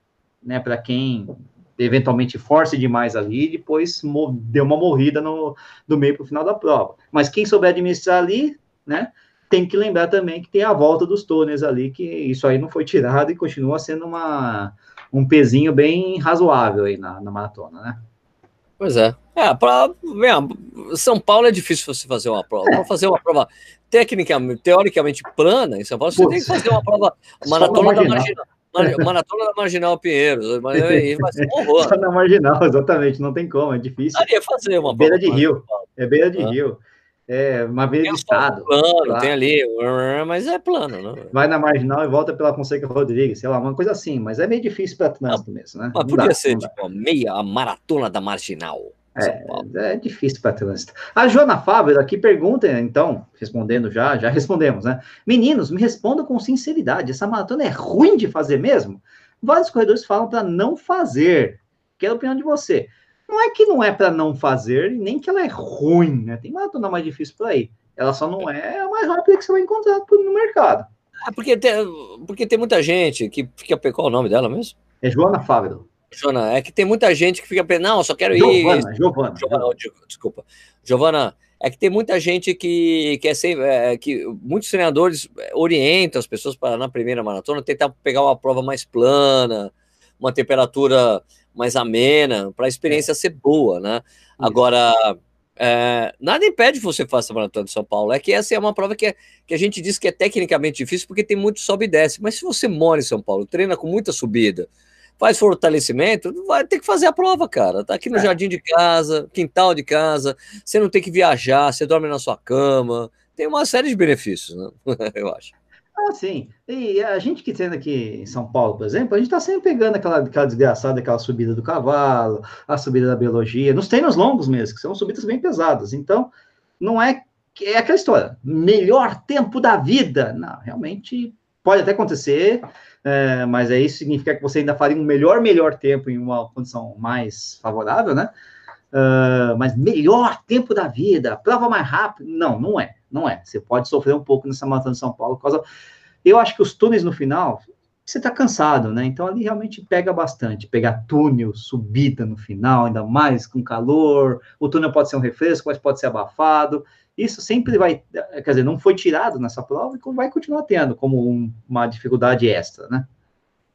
né, para quem eventualmente force demais ali e depois deu uma morrida no, do meio para o final da prova. Mas quem souber administrar ali, né, tem que lembrar também que tem a volta dos túneis ali, que isso aí não foi tirado e continua sendo uma, um pezinho bem razoável aí na, na maratona, né? Pois é. É, para São Paulo é difícil você fazer uma prova. É. Para fazer uma prova técnicamente, teoricamente plana em São Paulo, você Putz. tem que fazer uma prova maratona da marginal. Maratona da Marginal Pinheiros. Mas vai ser um horror. Só na Marginal, exatamente. Não tem como, é difícil. Daria fazer uma Beira de rio. É beira de ah. rio. É uma beira tem de estado. Plano, tem ali, mas é plano, né? Vai na Marginal e volta pela Fonseca Rodrigues, sei lá, uma coisa assim. Mas é meio difícil para trânsito mesmo, né? Mas podia dá, ser, tipo, meia, a maratona da Marginal. É, é, difícil para trânsito. A Joana Fábio aqui pergunta, então, respondendo já, já respondemos, né? Meninos, me respondam com sinceridade, essa maratona é ruim de fazer mesmo? Vários corredores falam para não fazer. Quero a opinião de você. Não é que não é para não fazer, nem que ela é ruim, né? Tem maratona mais difícil por aí. Ela só não é a mais rápida que você vai encontrar no mercado. Ah, porque, tem, porque tem muita gente que fica. Qual é o nome dela mesmo? É Joana Fávero. Joana, é que tem muita gente que fica pensando, não, só quero Giovana, ir. Giovana, Giovana. Desculpa. Giovana, é que tem muita gente que quer ser. É, que muitos treinadores orientam as pessoas para, na primeira maratona, tentar pegar uma prova mais plana, uma temperatura mais amena, para a experiência é. ser boa, né? Agora, é, nada impede que você faça a Maratona de São Paulo. É que essa é uma prova que, é, que a gente diz que é tecnicamente difícil porque tem muito sobe e desce. Mas se você mora em São Paulo, treina com muita subida, faz fortalecimento, vai ter que fazer a prova, cara. Tá aqui no é. jardim de casa, quintal de casa, você não tem que viajar, você dorme na sua cama. Tem uma série de benefícios, né? Eu acho. Ah, sim. E a gente que treina aqui em São Paulo, por exemplo, a gente está sempre pegando aquela, aquela desgraçada, aquela subida do cavalo, a subida da biologia, nos treinos longos mesmo, que são subidas bem pesadas. Então, não é. É aquela história, melhor tempo da vida. Não, realmente pode até acontecer, é, mas aí significa que você ainda faria um melhor, melhor tempo em uma condição mais favorável, né? Uh, mas melhor tempo da vida, prova mais rápido. Não, não é. Não é. Você pode sofrer um pouco nessa maratona de São Paulo por causa. Eu acho que os túneis no final, você está cansado, né? Então ali realmente pega bastante. Pegar túnel, subida no final, ainda mais com calor. O túnel pode ser um refresco, mas pode ser abafado. Isso sempre vai, quer dizer, não foi tirado nessa prova e vai continuar tendo como um, uma dificuldade extra, né?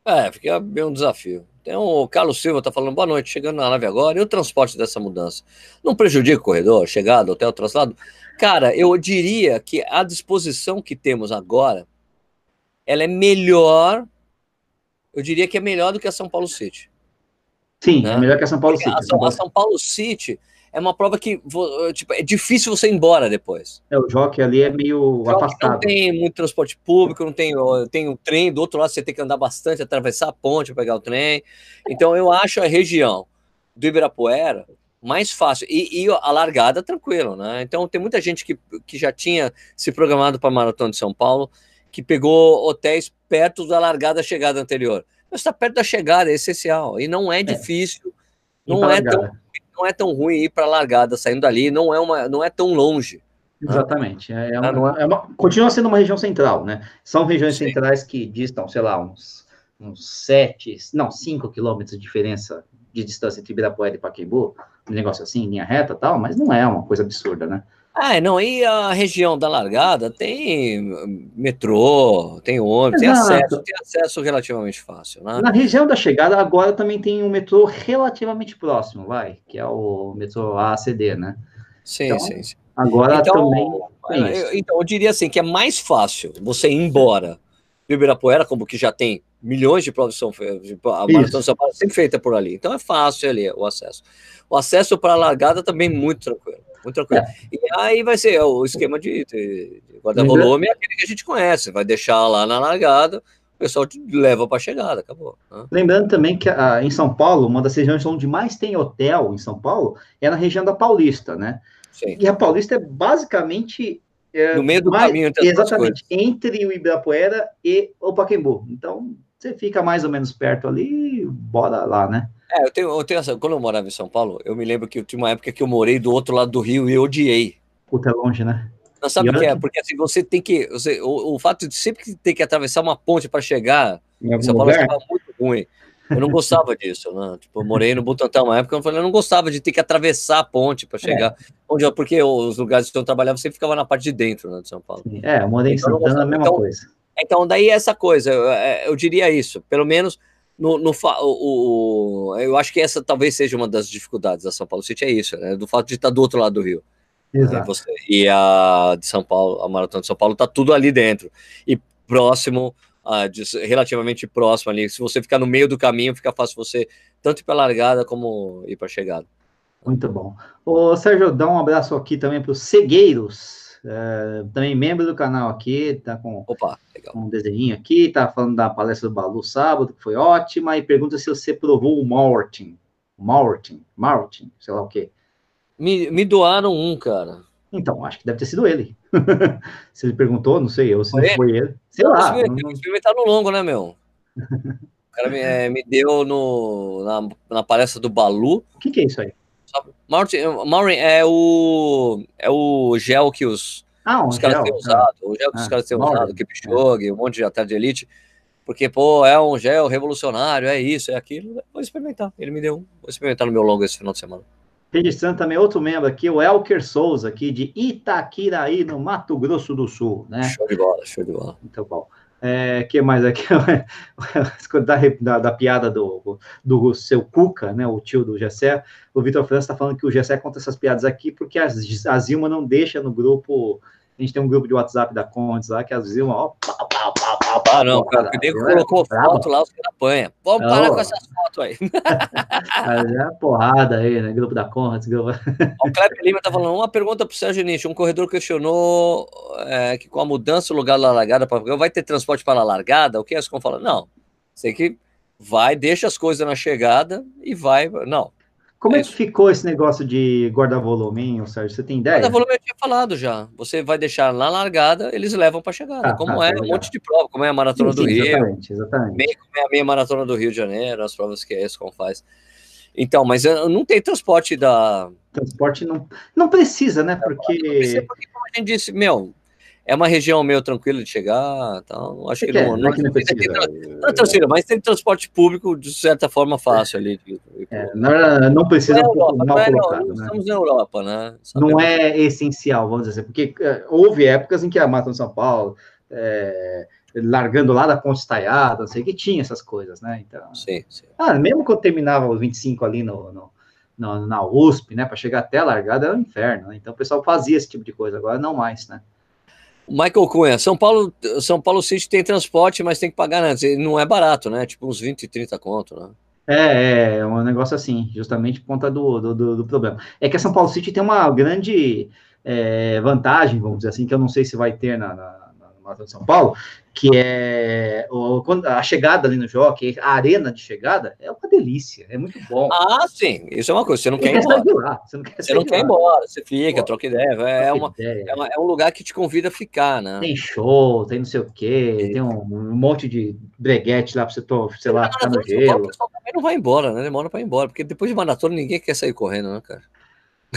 É, fica bem um desafio. Tem o Carlos Silva tá falando boa noite, chegando na nave agora. E o transporte dessa mudança? Não prejudica o corredor, chegada, hotel, traslado? Cara, eu diria que a disposição que temos agora, ela é melhor, eu diria que é melhor do que a São Paulo City. Sim, né? é melhor que a São Paulo City. A, a, São Paulo City é uma prova que tipo, é difícil você ir embora depois. É, o jockey ali é meio afastado. Não tem muito transporte público, não tem, tem um trem, do outro lado você tem que andar bastante, atravessar a ponte para pegar o trem. Então eu acho a região do Ibirapuera mais fácil. E, e, a largada tranquilo, né? Então tem muita gente que, que já tinha se programado para a Maratona de São Paulo, que pegou hotéis perto da largada chegada anterior. Mas está perto da chegada, é essencial. E não é, é. difícil, não é tão não é tão ruim ir para a largada saindo dali, não é, uma, não é tão longe. Exatamente. É, é, uma, é uma, continua sendo uma região central, né? São regiões Sim. centrais que distam, sei lá, uns, uns sete, não, cinco quilômetros de diferença de distância entre Ibirapuera e Pacaembu, um negócio assim, linha reta tal, mas não é uma coisa absurda, né? Ah, não, e a região da largada tem metrô, tem ônibus, tem acesso, tem acesso relativamente fácil, né? Na região da chegada, agora também tem um metrô relativamente próximo, vai, que é o metrô ACD, né? Sim, então, sim, sim. Agora então, também. Eu, então, eu diria assim que é mais fácil você ir embora do Ibirapuera, como que já tem milhões de provas a Maratona de São Paulo é sempre feita por ali. Então é fácil ali o acesso. O acesso para a largada também muito tranquilo. Muito tranquilo. É. E aí vai ser o esquema de, de, guarda-volume, é aquele que a gente conhece. Vai deixar lá na largada, o pessoal te leva para a chegada, acabou. Né? Lembrando também que a, em São Paulo, uma das regiões onde mais tem hotel em São Paulo é na região da Paulista, né? Sim. E a Paulista é basicamente é, no meio do mais, caminho entre Exatamente, entre o Ibirapuera e o Pacaembu. Então, você fica mais ou menos perto ali, bora lá, né? É, eu tenho, eu tenho essa. Quando eu morava em São Paulo, eu me lembro que eu tinha uma época que eu morei do outro lado do Rio e eu odiei. Puta, é longe, né? Não sabe o que é? Porque assim, você tem que. Você, o, o fato de sempre ter que atravessar uma ponte para chegar em, São Paulo estava muito ruim. Eu não gostava disso, né? Tipo, eu morei no Butantã uma época, eu falei, eu não gostava de ter que atravessar a ponte para chegar. É. Onde, porque os lugares que eu trabalhava sempre ficava na parte de dentro né, de São Paulo. É, eu morei em então, Santana, a mesma então, coisa. Então, daí essa coisa, eu, é, eu diria isso, pelo menos no, no o, o, eu acho que essa talvez seja uma das dificuldades da São Paulo City, é isso, né? Do fato de estar do outro lado do Rio. Exato. Você, e a de São Paulo, a Maratona de São Paulo está tudo ali dentro. E próximo, uh, de, relativamente próximo ali. Se você ficar no meio do caminho, fica fácil você tanto ir para a largada como ir para a chegada. Muito bom. Ô, Sérgio, dá um abraço aqui também para os cegueiros é, também membro do canal aqui, tá com, Opa, um desenho aqui, tá falando da palestra do Balu sábado, que foi ótima, e pergunta se você provou o Martin. Martin, Martin, sei lá o quê. Me, me doaram um, cara. Então, acho que deve ter sido ele. se ele perguntou, não sei eu, se foi não foi ele. Sei não, lá. Experimentar no longo, né, meu? O cara me, é, me deu no, na, na, palestra do Balu. O que, que é isso aí? Maureen, é o, é o gel que os, ah, um os caras têm usado. O gel que ah, os caras têm usado, Kipchoge, um monte de atleta de elite. Porque, pô, é um gel revolucionário, é isso, é aquilo. Vou experimentar. Ele me deu um. Vou experimentar no meu longo esse final de semana. Registrando também outro membro aqui, o Elker Souza, aqui de Itaquiraí, no Mato Grosso do Sul, né? Show de bola, show de bola. Muito bom. É, que mais aqui? da, da, da, piada do, do seu Cuca, né, o tio do Gessé, o Vitor França está falando que o Gessé conta essas piadas aqui porque a, a Zilma não deixa no grupo a gente tem um grupo de WhatsApp da Condes lá que a Zilma, ó, pá, Ah, não, cara, o nego colocou foto lá, os caras apanham. Vamos não. parar com essas fotos aí. é porrada aí, né? Grupo da Condes. Grupo... o Kleber Lima tá falando, uma pergunta pro Sérgio Nietzsche. Um corredor questionou é, que com a mudança do lugar da largada, pra... vai ter transporte para a largada? O que é isso que fala? Não, sei que vai, deixa as coisas na chegada e vai. Não, como é, é que ficou esse negócio de guarda-volume, Sérgio? Você tem ideia? Guarda-volume eu tinha falado já. Você vai deixar na largada, eles levam para chegada. Ah, como tá, é tá um monte de prova, como é a Maratona sim, do sim, Rio. Exatamente, exatamente. Meio como é a meia Maratona do Rio de Janeiro, as provas que a ESCOM faz. Então, mas não tem transporte da... Transporte não, não precisa, né? Porque... Não precisa porque, como a gente disse, meu, é uma região meio tranquila de chegar, então acho que, que não, é, não, não, não precisa. Tem, não, mas tem transporte público de certa forma fácil ali. É, não, não precisa não é Europa, mal é, colocado, né? Estamos na Europa, né? Sabe não é essencial, vamos dizer assim, porque é, houve épocas em que a Mata de São Paulo é, largando lá da Ponte Estaiada, não sei que tinha essas coisas, né? Então, sim, sim. Ah, mesmo quando terminava os 25 ali no, no, no na USP, né, para chegar até a largada era um inferno, né? Então o pessoal fazia esse tipo de coisa, agora não mais, né? Michael Cunha, São Paulo, São Paulo City tem transporte, mas tem que pagar antes. Não é barato, né? Tipo uns 20, 30 conto, né? É, é um negócio assim, justamente por conta do, do, do problema. É que a São Paulo City tem uma grande é, vantagem, vamos dizer assim, que eu não sei se vai ter na, na Maratona de São Paulo, que é o, a chegada ali no jockey, a arena de chegada, é uma delícia, é muito bom. Ah, sim, isso é uma coisa, você não você quer ir embora. Você não quer, você não quer ir embora, você fica, Pô, troca ideia, é, uma, ideia. É, uma, é, um lugar que te convida a ficar, né? Tem show, tem não sei o quê, tem um, um, monte de breguete lá para você, sei lá, ficar no gelo. O pessoal também não vai embora, né? Demora para ir embora, porque depois de maratona ninguém quer sair correndo, né, cara?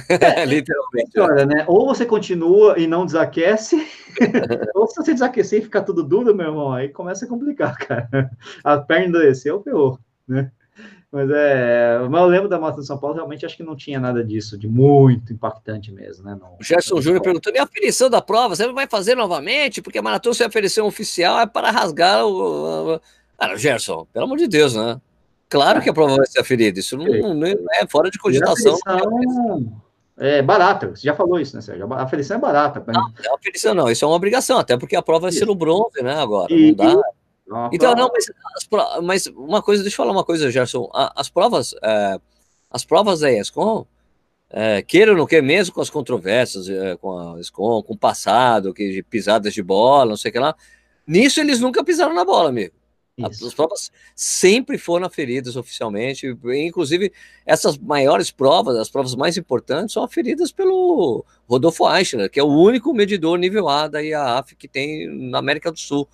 É, Literalmente. Olha, né? Ou você continua e não desaquece, ou se você desaquecer e ficar tudo duro, meu irmão, aí começa a complicar, cara. A perna endureceu, ferrou, né? Mas é. Mas eu lembro da Maratona de São Paulo, realmente acho que não tinha nada disso, de muito impactante mesmo, né? o Gerson Júnior perguntou: e a aferição da prova, você vai fazer novamente? Porque a maratona sem aferição oficial é para rasgar o. Cara, Gerson, pelo amor de Deus, né? Claro que a prova vai ser aferida, isso não, não é fora de cogitação. É barata, você já falou isso, né, Sérgio? A aferição é barata. Não, não é aferição não, isso é uma obrigação, até porque a prova vai ser no bronze, né, agora, e, não dá. Não, então, não, mas, as, mas, uma coisa, deixa eu falar uma coisa, Gerson, as provas, é, as provas da ESCOM, é, queira ou não queira, mesmo com as controvérsias é, com a ESCOM, com o passado, que, pisadas de bola, não sei o que lá, nisso eles nunca pisaram na bola, amigo. Isso. As provas sempre foram aferidas oficialmente, inclusive essas maiores provas, as provas mais importantes, são aferidas pelo Rodolfo Eichler, que é o único medidor nível A da IAAF que tem na América do Sul.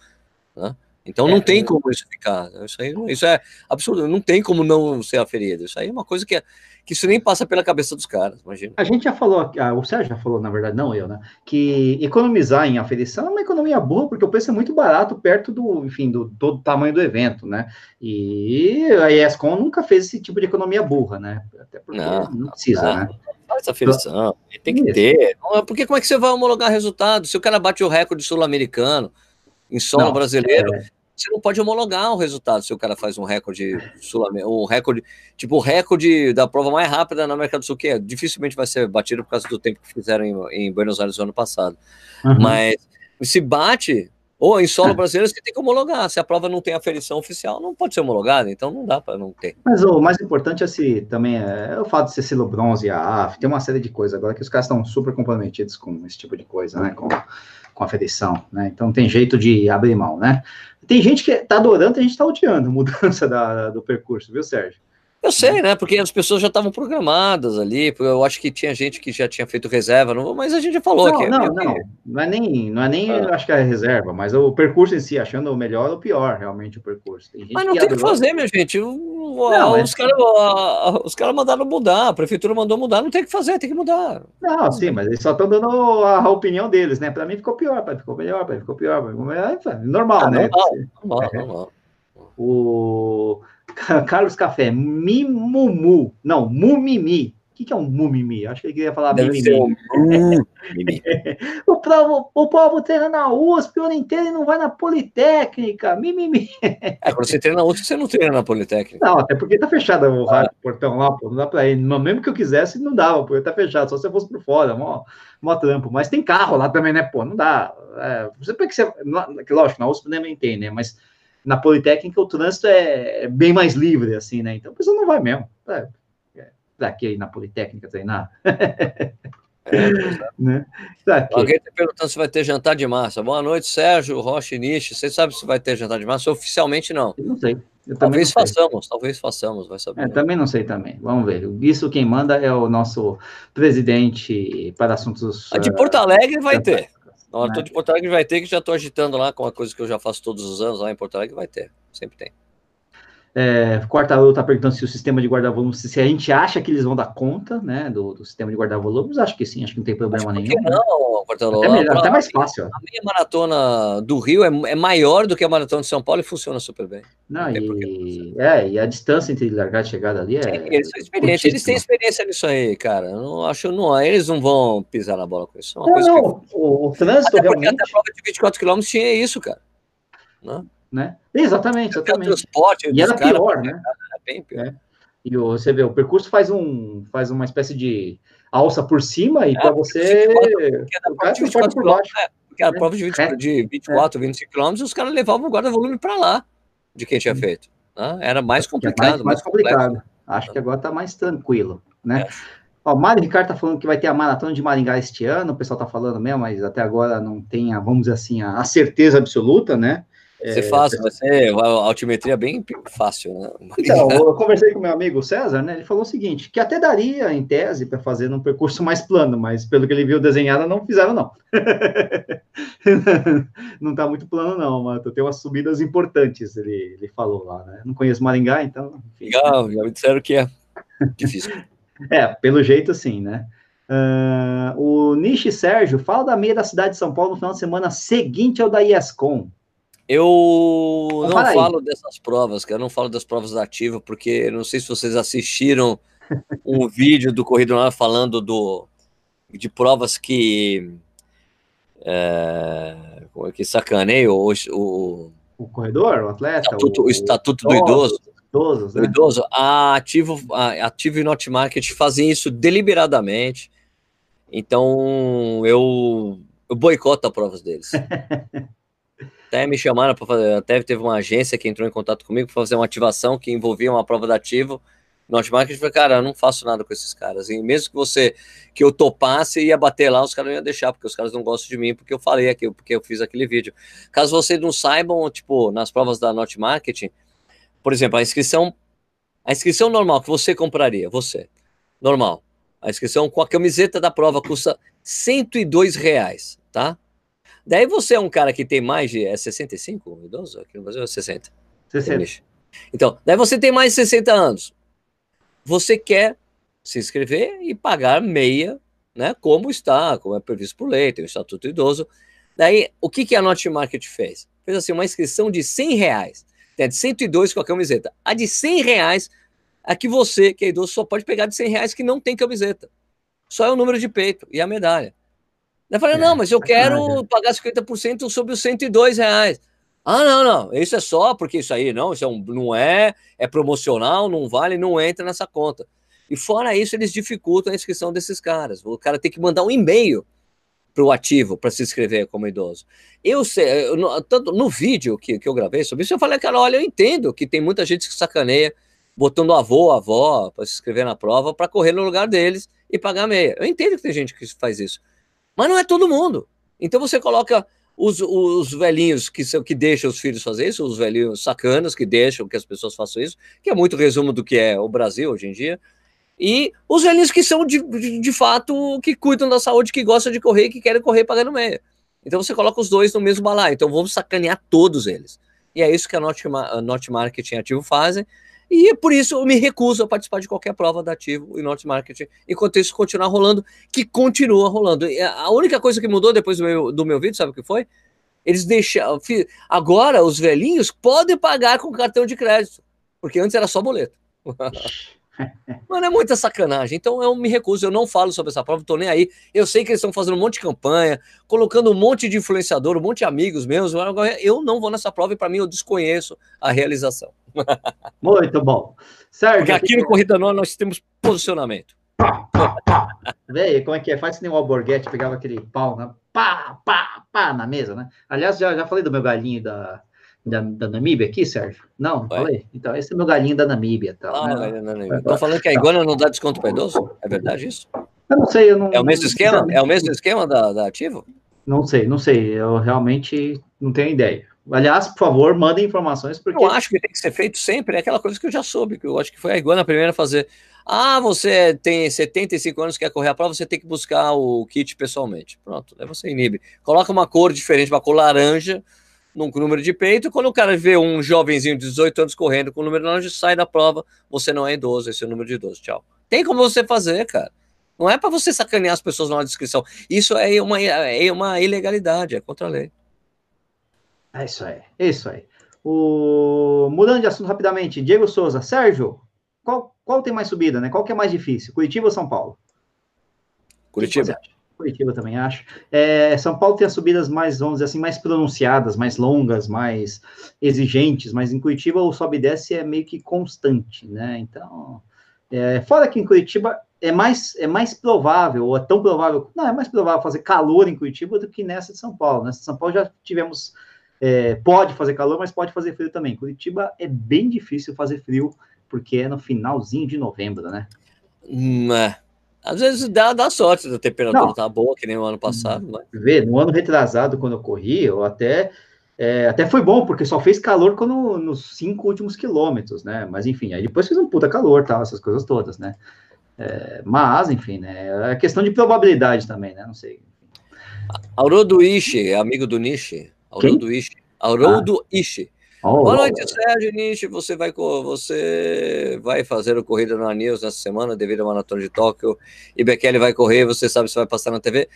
Né? Então não é, tem como isso ficar. Isso, aí, isso é absurdo, não tem como não ser aferido. Isso aí é uma coisa que, é, que isso nem passa pela cabeça dos caras, imagina. A gente já falou, ah, o Sérgio já falou, na verdade, não eu, né? Que economizar em aferição é uma economia boa, porque o preço é muito barato perto do, enfim, do todo o tamanho do evento, né? E a ESCOM nunca fez esse tipo de economia burra, né? Até porque não, não precisa, não, né? Faz aferição, tem que ter. Porque como é que você vai homologar resultado? Se o cara bate o recorde sul-americano, em solo não, brasileiro, é... você não pode homologar o resultado se o cara faz um recorde sul um recorde, tipo o recorde da prova mais rápida na América do Sul, que é, dificilmente vai ser batido por causa do tempo que fizeram em, em Buenos Aires no ano passado. Uhum. Mas se bate, ou em solo é. brasileiro, você tem que homologar. Se a prova não tem aferição oficial, não pode ser homologada, então não dá para não ter. Mas o mais importante é se também é, o fato de ser selo bronze e a AF, tem uma série de coisas agora que os caras estão super comprometidos com esse tipo de coisa, né? Com, com a federação, né? Então tem jeito de abrir mão, né? Tem gente que tá adorando, tem gente tá odiando a mudança da, do percurso, viu, Sérgio? Eu sei, né? Porque as pessoas já estavam programadas ali. Eu acho que tinha gente que já tinha feito reserva, mas a gente já falou não, que. Não, não, não. Não é nem, não é nem ah. acho que é reserva, mas o percurso em si, achando o melhor ou o pior, realmente, o percurso. mas não que tem o que fazer, minha gente. não, os caras cara mandaram mudar, a prefeitura mandou mudar, não tem o que fazer, tem que mudar. Não, sim, mas eles só estão dando a, a, opinião deles, né? Para mim ficou pior, pai, ficou melhor, pai, ficou pior. Ficou melhor. Normal, ah, né? Normal, normal, é. normal. O Carlos Café, Mimumu. Não, Mumimi. O que, que é um mumimi? Acho que ele queria falar Deve mimimi. Um o, povo, o povo treina na USP o ano inteiro e não vai na Politécnica. Mimimi. É, quando você treina na USP, você não treina na Politécnica. Não, até porque tá fechado o ah. portão lá, pô, não dá pra ir. Mesmo que eu quisesse, não dava, porque tá fechado, só se eu fosse por fora, mó, mó trampo. Mas tem carro lá também, né, pô? Não dá. É, você, porque você, lógico, na USP também tem, né? Mas na Politécnica o trânsito é, é, bem mais livre, assim, né? Então a pessoa não vai mesmo. É, é, daqui aí na Politécnica treinar. É, né? Alguém está perguntando se vai ter jantar de massa. Boa noite, Sérgio, Rocha Nishi. Você sabe se vai ter jantar de massa? Oficialmente não. Eu não sei. Eu talvez façamos, talvez façamos, vai saber. É, também não sei também. Vamos ver. Isso quem manda é o nosso presidente para assuntos. A de Porto Alegre vai ter. Na hora né? de Porto Alegre vai ter, que já estou agitando lá com uma coisa que eu já faço todos os anos lá em Porto Alegre, vai ter, sempre tem. É, Quartarolo está perguntando se o sistema de guarda-volumes, se a gente acha que eles vão dar conta, né, do, do sistema de guarda-volumes, acho que sim, acho que não tem problema acho nenhum. Não, Quartarolo. Até, melhor, até mais fácil. A minha maratona do Rio é, é, maior do que a maratona de São Paulo e funciona super bem. Não, não e, é, e a distância entre largada e chegada ali é. Sim, eles são experientes, eles têm experiência nisso aí, cara. Eu não acho, não, eles não vão pisar na bola com isso. É não, não, que... o, o trânsito até realmente. Até a prova de 24 km tinha isso, cara. Não? Né? né? Exatamente, exatamente. Transporte e era pior, né? Era bem pior. É. E você vê, o percurso faz, um, faz uma espécie de alça por cima e é, para você. o cara te por baixo. É, porque a é. prova de, 20, é. de 24, 25 quilômetros, os caras levavam o guarda-volume para lá de quem tinha feito. Né? Era mais complicado. mais, mais complicado. Acho que agora está mais tranquilo, né? Ó, Mário Ricardo tá falando que vai ter a maratona de Maringá este ano, o pessoal tá falando mesmo, mas até agora não tem, a, vamos dizer assim, a, a certeza absoluta, né? Vai ser fácil, vai ser a altimetria bem fácil, né? Então, eu conversei com meu amigo César, né? Ele falou o seguinte: que até daria, em tese, para fazer num percurso mais plano, mas pelo que ele viu desenhado, não fizeram, não. não tá muito plano, não, mas tem umas subidas importantes, ele, ele falou lá, né? Não conheço Maringá, então. Legal, já me disseram que é difícil. é, pelo jeito, sim, né? Uh, o Nishi Sérgio fala da meia da cidade de São Paulo no final de semana seguinte ao da IESCOM. Eu então, não falo dessas provas, cara. Eu não falo das provas ativas, porque não sei se vocês assistiram um vídeo do Corrido Nacional falando do, de provas que. É, é que sacaneiam o, o, o corredor, o atleta, estatuto, o, o estatuto do idoso. Idosos, né? idoso, a Ativo, a Ativo e Not Market fazem isso deliberadamente. Então eu, eu boicoto as provas deles. até me chamaram para fazer, até teve uma agência que entrou em contato comigo para fazer uma ativação que envolvia uma prova de ativo no Hotmart, falei, cara, eu não faço nada com esses caras, e mesmo que você, que eu topasse ia bater lá, os caras não iam deixar, porque os caras não gostam de mim, porque eu falei aquilo, porque eu fiz aquele vídeo. Caso vocês não saibam, tipo, nas provas da Not Marketing, por exemplo, a inscrição, a inscrição normal que você compraria, você, normal, a inscrição com a camiseta da prova custa 102 reais, tá? Daí você é um cara que tem mais de. É 65 idoso? Aqui no Brasil é 60. 60. Então, daí você tem mais de 60 anos. Você quer se inscrever e pagar meia, né? Como está, como é previsto por lei, tem o Estatuto Idoso. Daí, o que, que a Not Market fez? Fez assim, uma inscrição de 100 reais. Tem a de 102 com a camiseta. A de 100 reais, a que você, que é idoso, só pode pegar de 100 reais que não tem camiseta. Só é o número de peito e a medalha. Eu falei, é, não, mas eu quero pagar 50% sobre os 102 reais. Ah, não, não, isso é só porque isso aí, não, isso é um, não é, é promocional, não vale, não entra nessa conta. E fora isso, eles dificultam a inscrição desses caras. O cara tem que mandar um e-mail para o ativo para se inscrever como idoso. Eu sei, eu, no, tanto no vídeo que, que eu gravei sobre isso, eu falei, cara, olha, eu entendo que tem muita gente que sacaneia botando avô, avó para se inscrever na prova para correr no lugar deles e pagar meia. Eu entendo que tem gente que faz isso. Mas não é todo mundo. Então você coloca os, os velhinhos que, são, que deixam os filhos fazer isso, os velhinhos sacanas que deixam que as pessoas façam isso, que é muito resumo do que é o Brasil hoje em dia, e os velhinhos que são de, de, de fato que cuidam da saúde, que gostam de correr, que querem correr pagando meia. Então você coloca os dois no mesmo balaio. Então vamos sacanear todos eles. E é isso que a Not Marketing Ativo fazem. E por isso eu me recuso a participar de qualquer prova da Ativo e Not Marketing, enquanto isso continuar rolando, que continua rolando. E a única coisa que mudou depois do meu, do meu vídeo, sabe o que foi? Eles deixaram. Agora os velhinhos podem pagar com cartão de crédito, porque antes era só boleto. Mano, é muita sacanagem. Então eu me recuso, eu não falo sobre essa prova, tô nem aí. Eu sei que eles estão fazendo um monte de campanha, colocando um monte de influenciador, um monte de amigos meus. Eu não vou nessa prova e para mim eu desconheço a realização. Muito bom. Sérgio, Porque aqui no Corrida Nova nós temos posicionamento. Pá, pá, pá. Véi, como é que é? Faz que nem o Alborguete pegava aquele pau, né? pá, pá, pá, na mesa, né? Aliás, já, já falei do meu galinho da, da, da Namíbia aqui, Sérgio? Não, falei? Então, esse é meu galinho da Namíbia. Tal, ah, né? Estão falando que a iguana não dá desconto para idoso? É verdade isso? Eu não sei, eu não... É o mesmo esquema? É o mesmo esquema da, da Ativo? Não sei, não sei, eu realmente não tenho ideia. Aliás, por favor, mandem informações, porque... Eu acho que tem que ser feito sempre, é aquela coisa que eu já soube, que eu acho que foi a Iguana a primeira a fazer. Ah, você tem 75 anos, quer correr a prova, você tem que buscar o kit pessoalmente. Pronto, aí você inibe. Coloca uma cor diferente, uma cor laranja, num número de peito. Quando o cara vê um jovenzinho de 18 anos correndo com o número laranja, sai da prova, você não é idoso, esse é o número de idoso. Tchau. Tem como você fazer, cara. Não é para você sacanear as pessoas na descrição. Isso é uma, é uma ilegalidade, é contra a lei. É isso aí, é isso aí. O... Mudando de assunto rapidamente, Diego Souza, Sérgio, qual, qual tem mais subida, né? Qual que é mais difícil, Curitiba ou São Paulo? Curitiba. Curitiba também acho. É, São Paulo tem as subidas mais, vamos dizer assim, mais pronunciadas, mais longas, mais exigentes, mas em Curitiba o sobe e desce é meio que constante, né? Então, é, fora que em Curitiba é mais, é mais provável, ou é tão provável, não, é mais provável fazer calor em Curitiba do que nessa de São Paulo. Nessa de São Paulo já tivemos, é, pode fazer calor, mas pode fazer frio também. Curitiba é bem difícil fazer frio, porque é no finalzinho de novembro, né? Hum, é. Às vezes dá, dá sorte da temperatura estar tá boa, que nem o ano passado. Mas... Vê, no ano retrasado, quando eu corri, eu até, é, até foi bom, porque só fez calor quando, nos cinco últimos quilômetros, né? Mas enfim, aí depois fez um puta calor, tal, essas coisas todas, né? É, mas, enfim, né? É questão de probabilidade também, né? Não sei. Auroldo Ishi, amigo do Nishi. Auroldo Ishi. Auroldo ah. Ishi. Oh, Boa noite, Sérgio Nishi. Você vai, você vai fazer o Corrida no News nessa semana, devido à Maratona de Tóquio. E Bekele vai correr, você sabe se vai passar na TV.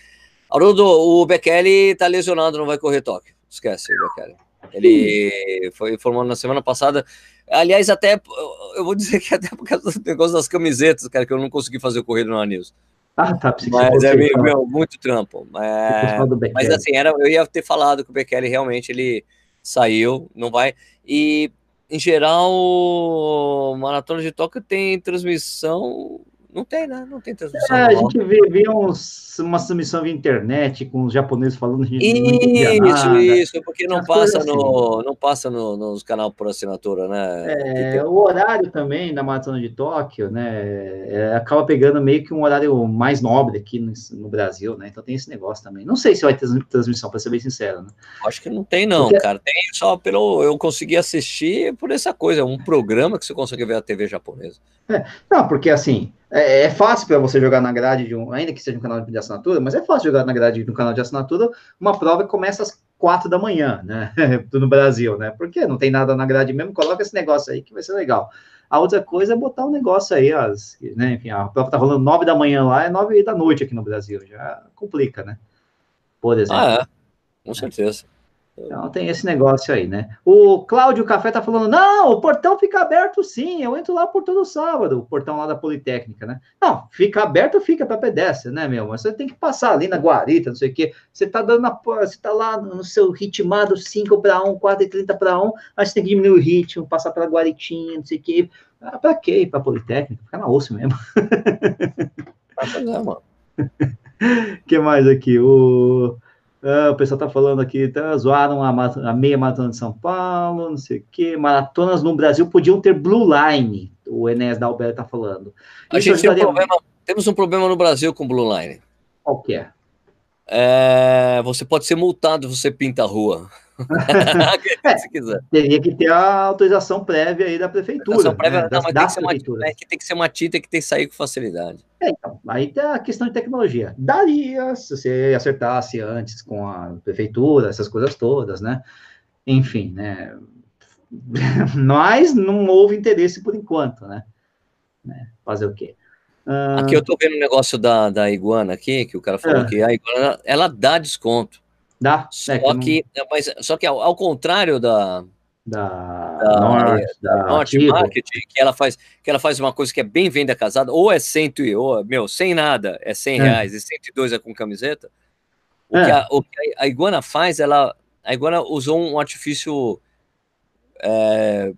Haroldo, o Bekele está lesionado, não vai correr Tóquio. Esquece, Bekele. Ele foi informado na semana passada. Aliás, até eu vou dizer que até por causa do negócio das camisetas, cara, que eu não consegui fazer o Corrida no News. Ah, tá. Mas é meu, meu, muito trampo. É, mas assim, era, eu ia ter falado que o Bekele realmente ele saiu, não vai. E, em geral, Maratona de Tóquio tem transmissão não tem, né? Não tem transmissão. É, a gente vê, vê uns, uma transmissão via internet com os japoneses falando. Isso, isso, porque não passa, no, assim. não passa no, nos canal por assinatura, né? É, o horário também da Maratona de Tóquio, né? É, acaba pegando meio que um horário mais nobre aqui no, no, Brasil, né? Então tem esse negócio também. Não sei se vai ter transmissão, para ser bem sincero, né? Acho que não tem, não, porque... cara. Tem só pelo. Eu consegui assistir por essa coisa, é um programa que você consegue ver a TV japonesa. É, não, porque assim. É, é fácil para você jogar na grade de um, ainda que seja um canal de assinatura, mas é fácil jogar na grade de um canal de assinatura uma prova que começa às quatro da manhã, né? no Brasil, né? Porque não tem nada na grade mesmo, coloca esse negócio aí que vai ser legal. A outra coisa é botar um negócio aí, as, né? Enfim, a prova tá rolando nove da manhã lá, é nove da noite aqui no Brasil, já complica, né? Por exemplo. Ah, é. Com certeza. Então tem esse negócio aí, né? O Cláudio Café tá falando: não, o portão fica aberto sim, eu entro lá por todo sábado, o portão lá da Politécnica, né? Não, fica aberto, fica para pedestre, né, meu? Mas você tem que passar ali na guarita, não sei o quê. Você tá dando a, você tá lá no seu ritmado 5 para 1, 4 e 30 para 1, aí você tem que diminuir o ritmo, passar pela guaritinha, não sei o quê. Ah, pra quê? Pra Politécnica? Fica na osso mesmo. Vai fazer, mano. O que mais aqui? O. Ah, o pessoal tá falando aqui, tá, zoaram a, a, meia maratona de São Paulo, não sei o quê. Maratonas no Brasil podiam ter Blue Line, o Enéas da Alberta tá falando. A gente tem um problema, temos um problema no Brasil com Blue Line. Qual que é? é, você pode ser multado se você pinta a rua. é, se quiser. Teria que ter a autorização prévia aí da prefeitura. Prévia, né? não, mas tem que, uma, é, que tem que ser uma tinta que tem que sair com facilidade. É, então, aí tem a questão de tecnologia. Daria se você acertasse antes com a prefeitura, essas coisas todas, né? Enfim, né? Mas não houve interesse por enquanto, né? né? Fazer o quê? Aqui eu tô vendo um negócio da, da Iguana aqui, que o cara falou é. que a Iguana, ela dá desconto. Dá. Só é, que, não... mas, só que ao, ao contrário da, da, da Norte, da, Norte Marketing, que ela faz que ela faz uma coisa que é bem venda casada, ou é cento e ou, meu, sem nada, é 100 é. reais, e 102 é com camiseta. O, é. que a, o que a Iguana faz, ela a Iguana usou um artifício é,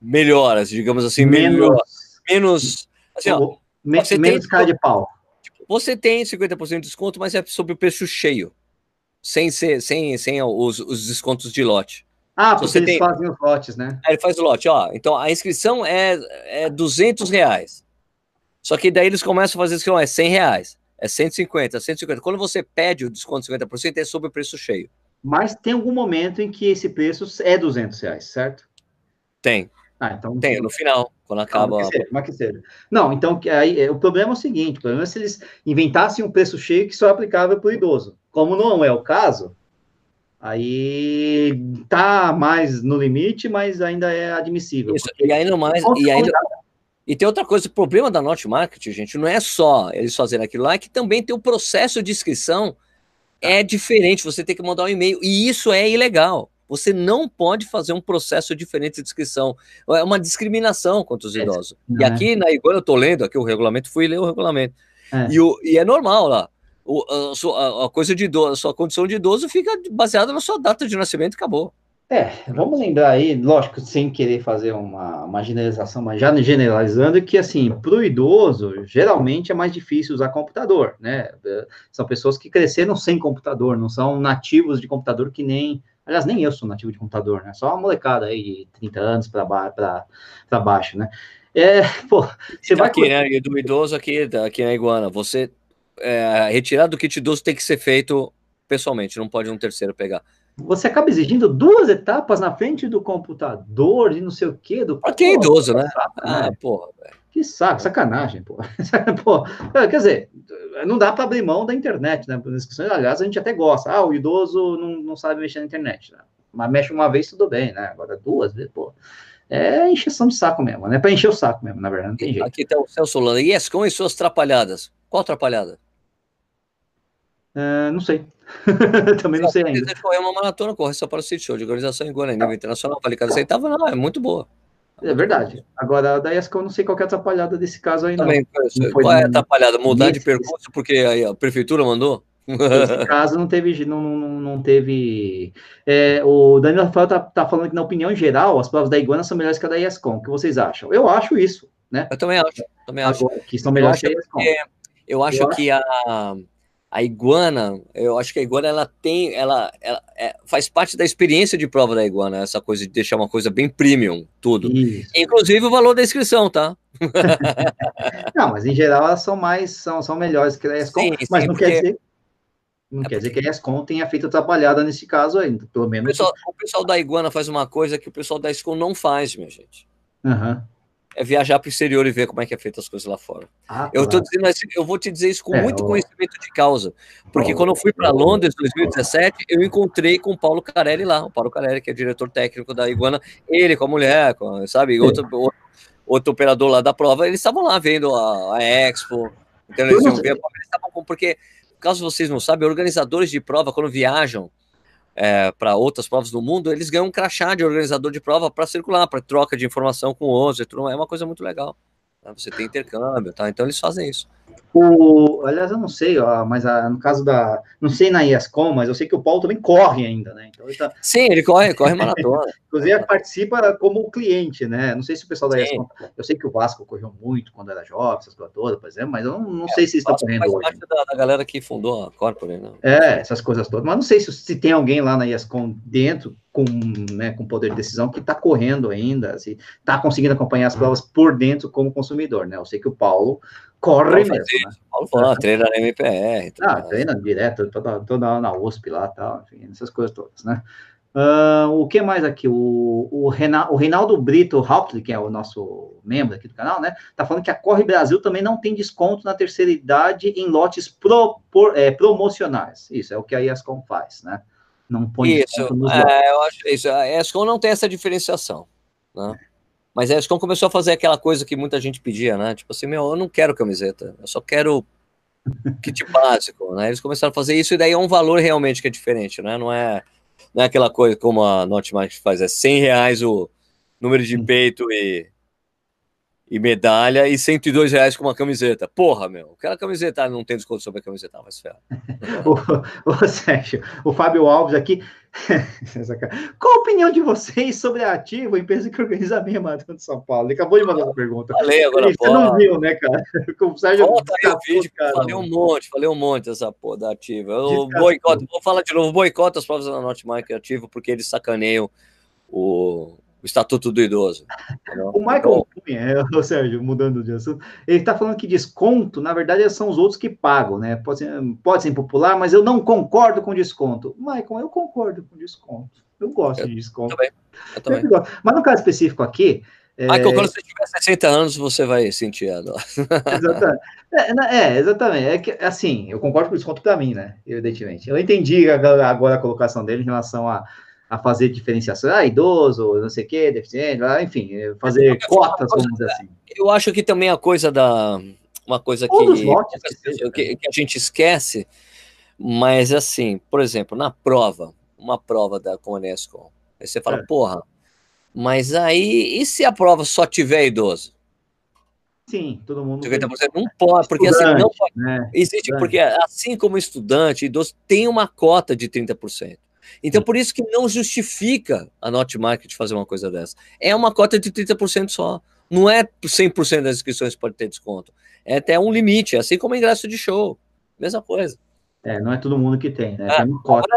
melhoras, digamos assim, menos, melhor, menos assim, ó, me, menos tem, cara de pau. Tipo, você tem 50% de desconto, mas é sobre o preço cheio, sem ser, sem, sem os, os descontos de lote. Ah, porque você eles tem... fazem os lotes, né? Aí ele faz o lote, ó. Então a inscrição é, é 200 reais. Só que daí eles começam a fazer isso, é 100 reais, é 150, 150. Quando você pede o desconto de 50%, é sobre o preço cheio. Mas tem algum momento em que esse preço é 200 reais, certo? Tem. Ah, então. Tem, no final, quando acaba. Não, que seja, que seja. Não, então aí, é, o problema é o seguinte: o problema é se eles inventassem um preço cheio que só é aplicável para o idoso. Como não é o caso, aí tá mais no limite, mas ainda é admissível. Isso, e ainda mais. E, ainda, e tem outra coisa: o problema da Not Market, gente, não é só eles fazerem aquilo lá, é que também tem o processo de inscrição é diferente, você tem que mandar um e-mail, e isso é ilegal. Você não pode fazer um processo diferente de inscrição. É uma discriminação contra os é, idosos. É, e aqui na Iguana, eu estou lendo aqui o regulamento, fui ler o regulamento. É. E, o, e é normal lá. O, a, sua, a, coisa de idoso, a sua condição de idoso fica baseada na sua data de nascimento e acabou. É, vamos lembrar aí, lógico, sem querer fazer uma, uma generalização, mas já generalizando, que assim, para o idoso, geralmente é mais difícil usar computador, né? São pessoas que cresceram sem computador, não são nativos de computador que nem. Aliás, nem eu sou nativo de computador, né? Só uma molecada aí de 30 anos para ba baixo, né? É, pô, você vai. Aqui, né? Do idoso aqui, aqui na Iguana, você. É, retirado do kit idoso tem que ser feito pessoalmente, não pode um terceiro pegar você acaba exigindo duas etapas na frente do computador e não sei o quê. Do... Pra quem é idoso, né? Saco, ah, né? porra, velho. Que saco, sacanagem, pô. pô. Quer dizer, não dá para abrir mão da internet, né? Por inscrições, aliás, a gente até gosta. Ah, o idoso não, não sabe mexer na internet, né? Mas mexe uma vez, tudo bem, né? Agora duas vezes, pô. É encheção de saco mesmo, né? Para encher o saco mesmo, na verdade, não tem jeito. Aqui tá o Celso Solano. Yes, com e suas trapalhadas. Qual atrapalhada? Uh, não sei. Também não sei ainda. Correr uma maratona, corre só para o City Show de organização em Goiânia, nível internacional. Falei, cara, aceitava, não, é muito boa. É verdade. Agora, da ESCO, eu não sei qual é a atrapalhada desse caso aí, Também, não. qual é a atrapalhada? Mudar de percurso porque aí a prefeitura mandou? Nesse caso, não teve. Não, não, não teve é, o Daniel Rafael tá, tá, falando que, na opinião geral, as provas da Iguana são melhores que a da ESCOM. O que vocês acham? Eu acho isso, né? Eu também acho. Também acho. Agora, que são melhores que a ESCOM. Eu acho, eu acho que a a iguana, eu acho que a iguana ela tem, ela, ela é, faz parte da experiência de prova da iguana, essa coisa de deixar uma coisa bem premium, tudo. Isso. Inclusive o valor da inscrição, tá? não, mas em geral elas são mais, são, são melhores que a ESCOM, mas não porque... quer dizer não é quer dizer que a ESCOM tenha feito trabalhada nesse caso ainda, pelo menos. O pessoal, o pessoal, da Iguana faz uma coisa que o pessoal da ESCOM não faz, minha gente. Uhum é viajar para o exterior e ver como é que é feita as coisas lá fora. Ah, eu tô dizendo assim, eu vou te dizer isso com é, muito conhecimento de causa, porque quando eu fui para Londres em 2017, eu encontrei com o Paulo Carelli lá, o Paulo Carelli que é diretor técnico da Iguana, ele com a mulher, com, sabe, outro, outro, outro, operador lá da prova, eles estavam lá vendo a, a Expo, então eles iam ver, porque caso vocês não sabem, organizadores de prova quando viajam é, para outras provas do mundo, eles ganham um crachá de organizador de prova para circular, para troca de informação com outros, é uma coisa muito legal. Né? Você tem intercâmbio, tá? Então eles fazem isso. O, aliás, eu não sei, ó, mas a, no caso da. Não sei na ESCOM, mas eu sei que o Paulo também corre ainda, né? Então ele tá... Sim, ele corre, corre maratona. Inclusive, é. participa como cliente, né? Não sei se o pessoal da. ESCOM. Eu sei que o Vasco correu muito quando era jovem, essas coisas todas, por exemplo, mas eu não, não é, sei se está correndo faz hoje. parte da, da, galera que fundou a Corpore, né? É, essas coisas todas. Mas não sei se, se tem alguém lá na ESCOM dentro com, né, com poder de decisão que está correndo ainda, se está conseguindo acompanhar as provas por dentro como consumidor, né? Eu sei que o Paulo corre mesmo. Né? Paulo fala, treina na MPR. Ah, treina direto, toda, toda na USP lá, tal, enfim, essas coisas todas, né? Uh, o que mais aqui? O, o, Reinaldo, o Reinaldo Brito Hauptlich, que é o nosso membro aqui do canal, né? Tá falando que a Corre Brasil também não tem desconto na terceira idade em lotes pro, por, é, promocionais. Isso é o que a ESCOM faz, né? Não põe isso, é, eu acho isso. A ESCOM não tem essa diferenciação, né? Mas a ESCOM começou a fazer aquela coisa que muita gente pedia, né? Tipo assim, meu, eu não quero camiseta, eu só quero kit básico, né? Eles começaram a fazer isso e daí é um valor realmente que é diferente, né? Não é não é aquela coisa como a Notmark faz, é 100 reais o número de peito e, e medalha e 102 reais com uma camiseta. Porra, meu, aquela camiseta não tem desconto sobre a camiseta, mas ferro. o, o Sérgio, o Fábio Alves aqui. Qual a opinião de vocês sobre a Ativo, a empresa que organiza a minha maratona de São Paulo? Ele acabou de mandar essa pergunta. Falei agora, Você não viu, né, cara? O Sérgio Volta aí o vídeo, cara, falei um monte, falei um monte dessa porra da Ativa. Eu boicoto, vou falar de novo, boicoto as provas da Notmark Ativo porque eles sacaneiam o o Estatuto do Idoso. o Michael Cunha, é, o Sérgio, mudando de assunto, ele está falando que desconto, na verdade, são os outros que pagam, né? Pode ser, pode ser impopular, mas eu não concordo com desconto. Michael, eu concordo com desconto. Eu gosto eu, de desconto. Também. Eu também. Eu mas no caso específico aqui. Michael, é... quando você tiver 60 anos, você vai sentir a dor. Exatamente. É, é, exatamente. É que, assim, eu concordo com o desconto para mim, né? Evidentemente. Eu entendi agora a colocação dele em relação a a fazer diferenciação, ah, idoso, não sei o quê, deficiente, enfim, fazer cotas, vamos dizer assim. Eu acho que também a coisa da. Uma coisa que, que, que, a gente esquece, mas assim, por exemplo, na prova, uma prova da Conesco, aí você fala, é. porra, mas aí, e se a prova só tiver idoso? Sim, todo mundo. 50% não pode, porque assim, não pode. Né? Existe, porque assim como estudante, idoso tem uma cota de 30%. Então, por isso que não justifica a Not Market fazer uma coisa dessa. É uma cota de 30% só. Não é 100% das inscrições pode ter desconto. É até um limite, assim como ingresso de show. Mesma coisa. É, não é todo mundo que tem, né? Ah, tem cota.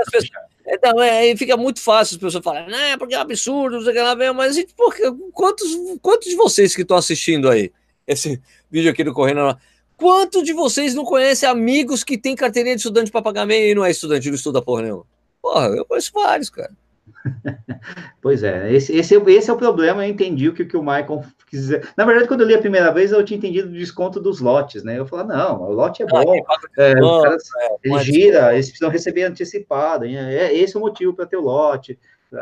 Então, é, fica muito fácil as pessoas falarem, né, porque é um absurdo, não sei o que lá vem, mas gente, porque, quantos, quantos de vocês que estão assistindo aí esse vídeo aqui do Correndo Quantos de vocês não conhecem amigos que têm carteirinha de estudante para pagar meio e não é estudante, não estuda porra nenhuma? Porra, eu conheço vários, cara. pois é, esse, esse, é, esse é o problema. Eu entendi o que, que o Michael quis dizer. Na verdade, quando eu li a primeira vez, eu tinha entendido o desconto dos lotes, né? Eu falei, não, o lote é ah, bom, é, caras, é, ele gira, eles precisam receber antecipado. É, esse é o motivo para ter o lote.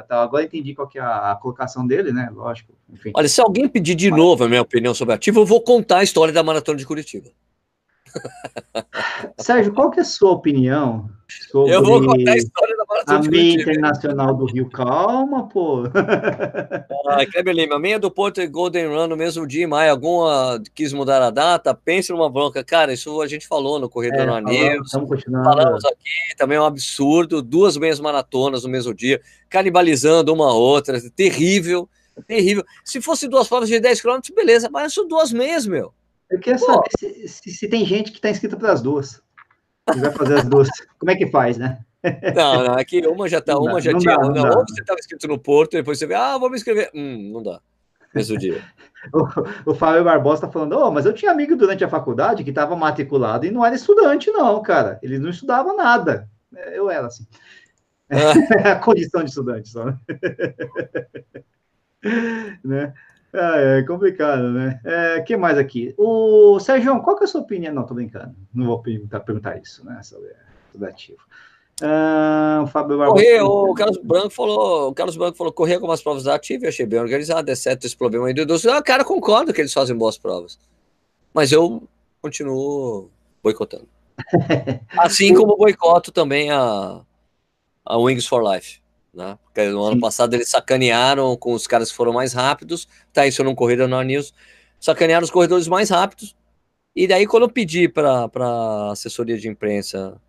Tá, agora entendi qual que é a, a, colocação dele, né? Lógico. Enfim. Olha, se alguém pedir de Mas... novo a minha opinião sobre ativo, eu vou contar a história da maratona de Curitiba. Sérgio, qual que é a sua opinião sobre Eu vou contar a história da Maratona a meia internacional do Rio? Calma, pô. Ah, Kleber Lima, a meia do Porto e Golden Run no mesmo dia em maio. Alguma quis mudar a data? Pense numa bronca. Cara, isso a gente falou no Corredor é, no Anil. Falamos aqui, também é um absurdo. Duas meias maratonas no mesmo dia, canibalizando uma outra. Terrível, terrível. Se fosse duas provas de 10 km, beleza, mas são duas meias, meu. Eu quero saber se, se, se, tem gente que está inscrita para as duas. Que vai fazer as duas. Como é que faz, né? Não, não, aqui uma já tá, uma já tinha. Dá, não, não, você estava inscrito no Porto, depois você vê, ah, vou me inscrever. Hum, não dá. Mesmo dia. o, o Fábio Barbosa está falando, oh, mas eu tinha amigo durante a faculdade que estava matriculado e não era estudante, não, cara. Ele não estudava nada. Eu era assim. Ah. a condição de estudante só. né? Ah, é complicado, né? É, que mais aqui? O Sérgio, qual que é a sua opinião? Não, tô brincando. Não vou perguntar, perguntar isso, né? Sobre, sobre ativo. Ah, o Fábio Barbosa. Correr, o Carlos Branco falou, o Carlos Branco falou, correr com as provas da ativa, eu achei bem organizado, exceto esse problema aí do idoso. Ah, cara, concordo que eles fazem boas provas. Mas eu continuo boicotando. Assim como boicoto também a, a Wings for Life. Né? Porque no ano passado eles sacanearam com os caras que foram mais rápidos, tá isso num corrida no News, sacanearam os corredores mais rápidos. E daí, quando eu pedi para a assessoria de imprensa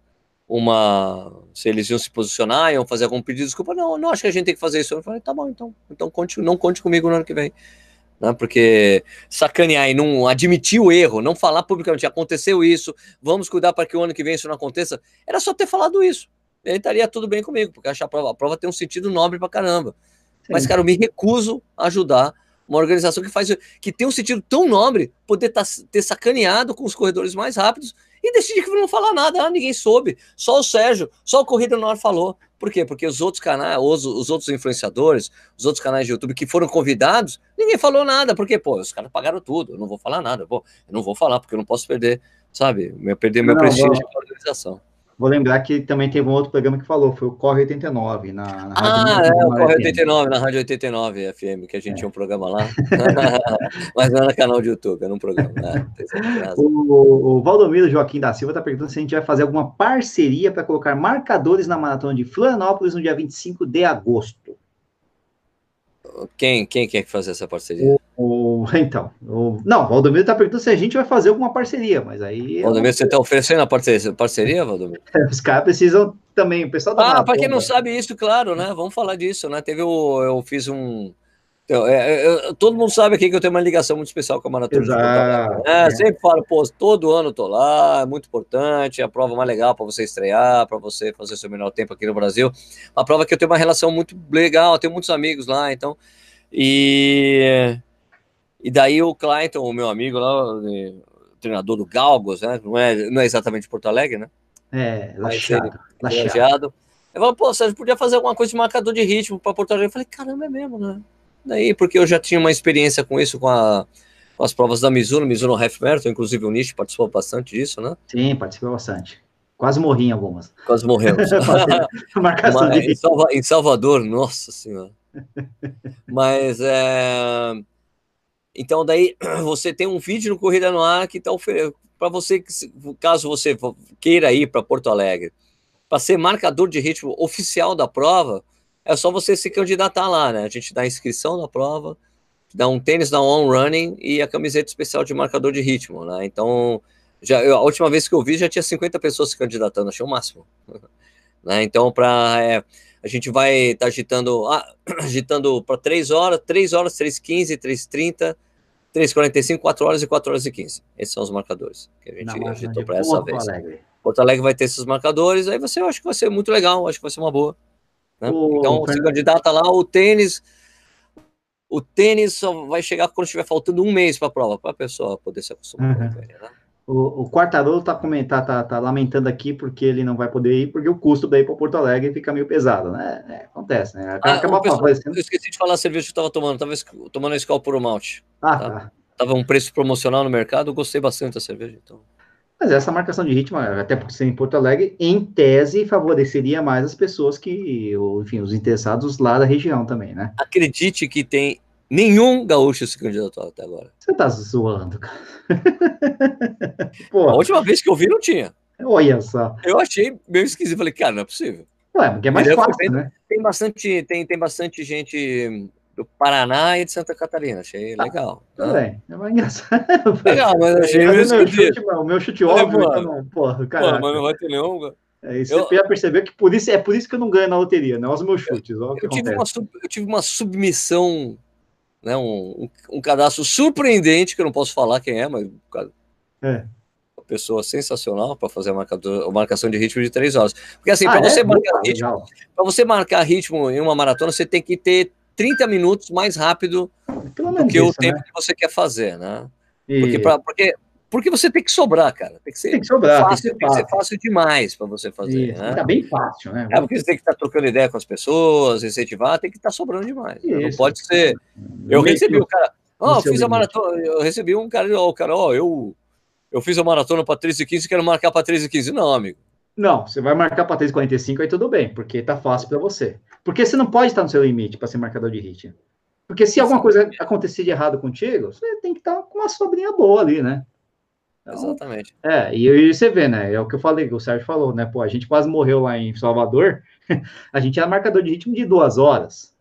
uma. se eles iam se posicionar, iam fazer algum pedido de desculpa, não, não acho que a gente tem que fazer isso. Eu falei, tá bom, então, então conte, não conte comigo no ano que vem. Né? Porque sacanear e não admitir o erro, não falar publicamente, aconteceu isso, vamos cuidar para que o ano que vem isso não aconteça, era só ter falado isso ele estaria tudo bem comigo, porque acho a prova, a prova tem um sentido nobre pra caramba. Sim. Mas, cara, eu me recuso a ajudar uma organização que faz que tem um sentido tão nobre poder tá, ter sacaneado com os corredores mais rápidos e decidir que não falar nada, ah, ninguém soube, só o Sérgio, só o Corrida no Ar falou. Por quê? Porque os outros canais, os, os outros influenciadores, os outros canais de YouTube que foram convidados, ninguém falou nada, porque, pô, os caras pagaram tudo, eu não vou falar nada, pô, eu não vou falar, porque eu não posso perder, sabe, perder meu não, prestígio de organização. Vou lembrar que também teve um outro programa que falou, foi o Corre 89, na, na Ah, Rádio é, o Corre 89, na Rádio 89 FM, que a gente é. tinha um programa lá. Mas não era canal de YouTube, era um programa. Né? o, o Valdomiro Joaquim da Silva está perguntando se a gente vai fazer alguma parceria para colocar marcadores na maratona de Florianópolis no dia 25 de agosto. Quem, quem quer fazer essa parceria? O, o então, o, não, o Valdomiro está perguntando se a gente vai fazer alguma parceria, mas aí. Valdomiro, você está oferecendo a parceria, parceria Valdomiro? Os caras precisam também, o pessoal da Ah, para quem não sabe isso, claro, né? Vamos falar disso, né? Teve o. Eu fiz um então, é, é, todo mundo sabe aqui que eu tenho uma ligação muito especial com a Maratona Exato, de é, é. Sempre falo, pô, todo ano eu tô lá, é muito importante, é a prova mais legal para você estrear, para você fazer seu melhor tempo aqui no Brasil. Uma prova que eu tenho uma relação muito legal, tenho muitos amigos lá, então. E, e daí o Clayton, o meu amigo lá, o treinador do Galgos, né? Não é, não é exatamente Porto Alegre, né? É, laxado. laxado. Eu falei, pô, Sérgio, podia fazer alguma coisa de marcador de ritmo para Porto Alegre. Eu falei, caramba, é mesmo, né? Daí, porque eu já tinha uma experiência com isso, com, a, com as provas da Mizuno, Mizuno Half Marathon, inclusive o Nish participou bastante disso, né? Sim, participou bastante. Quase morri em algumas. Quase. Marcação Mas, de... em, Salva, em Salvador, nossa senhora. Mas é... Então daí você tem um vídeo no Corrida no Ar que está oferecendo para você, caso você queira ir para Porto Alegre, para ser marcador de ritmo oficial da prova, é só você se candidatar lá, né? A gente dá a inscrição na prova, dá um tênis da On Running e a camiseta especial de marcador de ritmo, né? Então, já, eu, a última vez que eu vi já tinha 50 pessoas se candidatando, achei o máximo. né? Então, para é, a gente vai estar tá agitando, ah, agitando para 3 horas, 3 horas, 3h15, 3h30, 3h45, 4 horas e 4 horas e 15. Esses são os marcadores que a gente Não, agitou para essa vez. Alegre. Porto Alegre vai ter esses marcadores, aí você eu acho que vai ser muito legal, acho que vai ser uma boa. Né? O... Então, se candidata lá, o tênis. O tênis só vai chegar quando estiver faltando um mês para a prova, para a pessoa poder se acostumar uhum. com ele, né? O, o Quartarolo está comentando, tá, tá, lamentando aqui porque ele não vai poder ir, porque o custo daí para Porto Alegre fica meio pesado, né? É, acontece, né? Ah, Acaba pessoal, eu esqueci de falar a cerveja que eu estava tomando, estava tomando a Skol Puro Malte. Ah, tá? tá. Tava um preço promocional no mercado, eu gostei bastante da cerveja, então. Mas essa marcação de ritmo, até porque ser em Porto Alegre, em tese, favoreceria mais as pessoas que, enfim, os interessados lá da região também, né? Acredite que tem nenhum gaúcho se candidatou até agora. Você tá zoando, cara. A última vez que eu vi, não tinha. Olha só. Eu achei meio esquisito. Falei, cara, não é possível. Ué, porque é mais fácil, né? Tem bastante, tem, tem bastante gente do Paraná e de Santa Catarina. Achei ah, legal. Tudo né? bem. É mais engraçado. Legal, mas achei meu chute, o meu chute óbvio, então não, porra, cara. mas não vai ter nenhum. É, isso eu, você já percebeu que por isso, é por isso que eu não ganho na loteria, né? Os meus chutes. Eu, eu tive, uma, eu tive uma submissão, né? Um, um, cadastro surpreendente, que eu não posso falar quem é, mas é. uma pessoa sensacional para fazer a, marcador, a marcação de ritmo de três horas. Porque assim, ah, para é? você marcar ritmo, você marcar ritmo em uma maratona, você tem que ter 30 minutos mais rápido do que isso, o tempo né? que você quer fazer, né? E... Porque, pra, porque, porque você tem que sobrar, cara. Tem que ser, tem que sobrar, fácil, tem que ser, fácil. fácil demais para você fazer. Isso, né? Tá bem fácil, né? É porque você tem que estar tá trocando ideia com as pessoas, incentivar, tem que estar tá sobrando demais. Né? Não pode ser. Eu recebi o cara. Ó, oh, fiz a maratona. Eu recebi um cara, ó, oh, o cara, ó, oh, eu, eu fiz a maratona para 13 e 15, quero marcar para 13 e 15. Não, amigo. Não, você vai marcar para 3,45, aí tudo bem, porque tá fácil para você. Porque você não pode estar no seu limite para ser marcador de ritmo. Porque se alguma coisa acontecer de errado contigo, você tem que estar com uma sobrinha boa ali, né? Então, Exatamente. É, e, e você vê, né? É o que eu falei, que o Sérgio falou, né? Pô, a gente quase morreu lá em Salvador. a gente era marcador de ritmo de duas horas.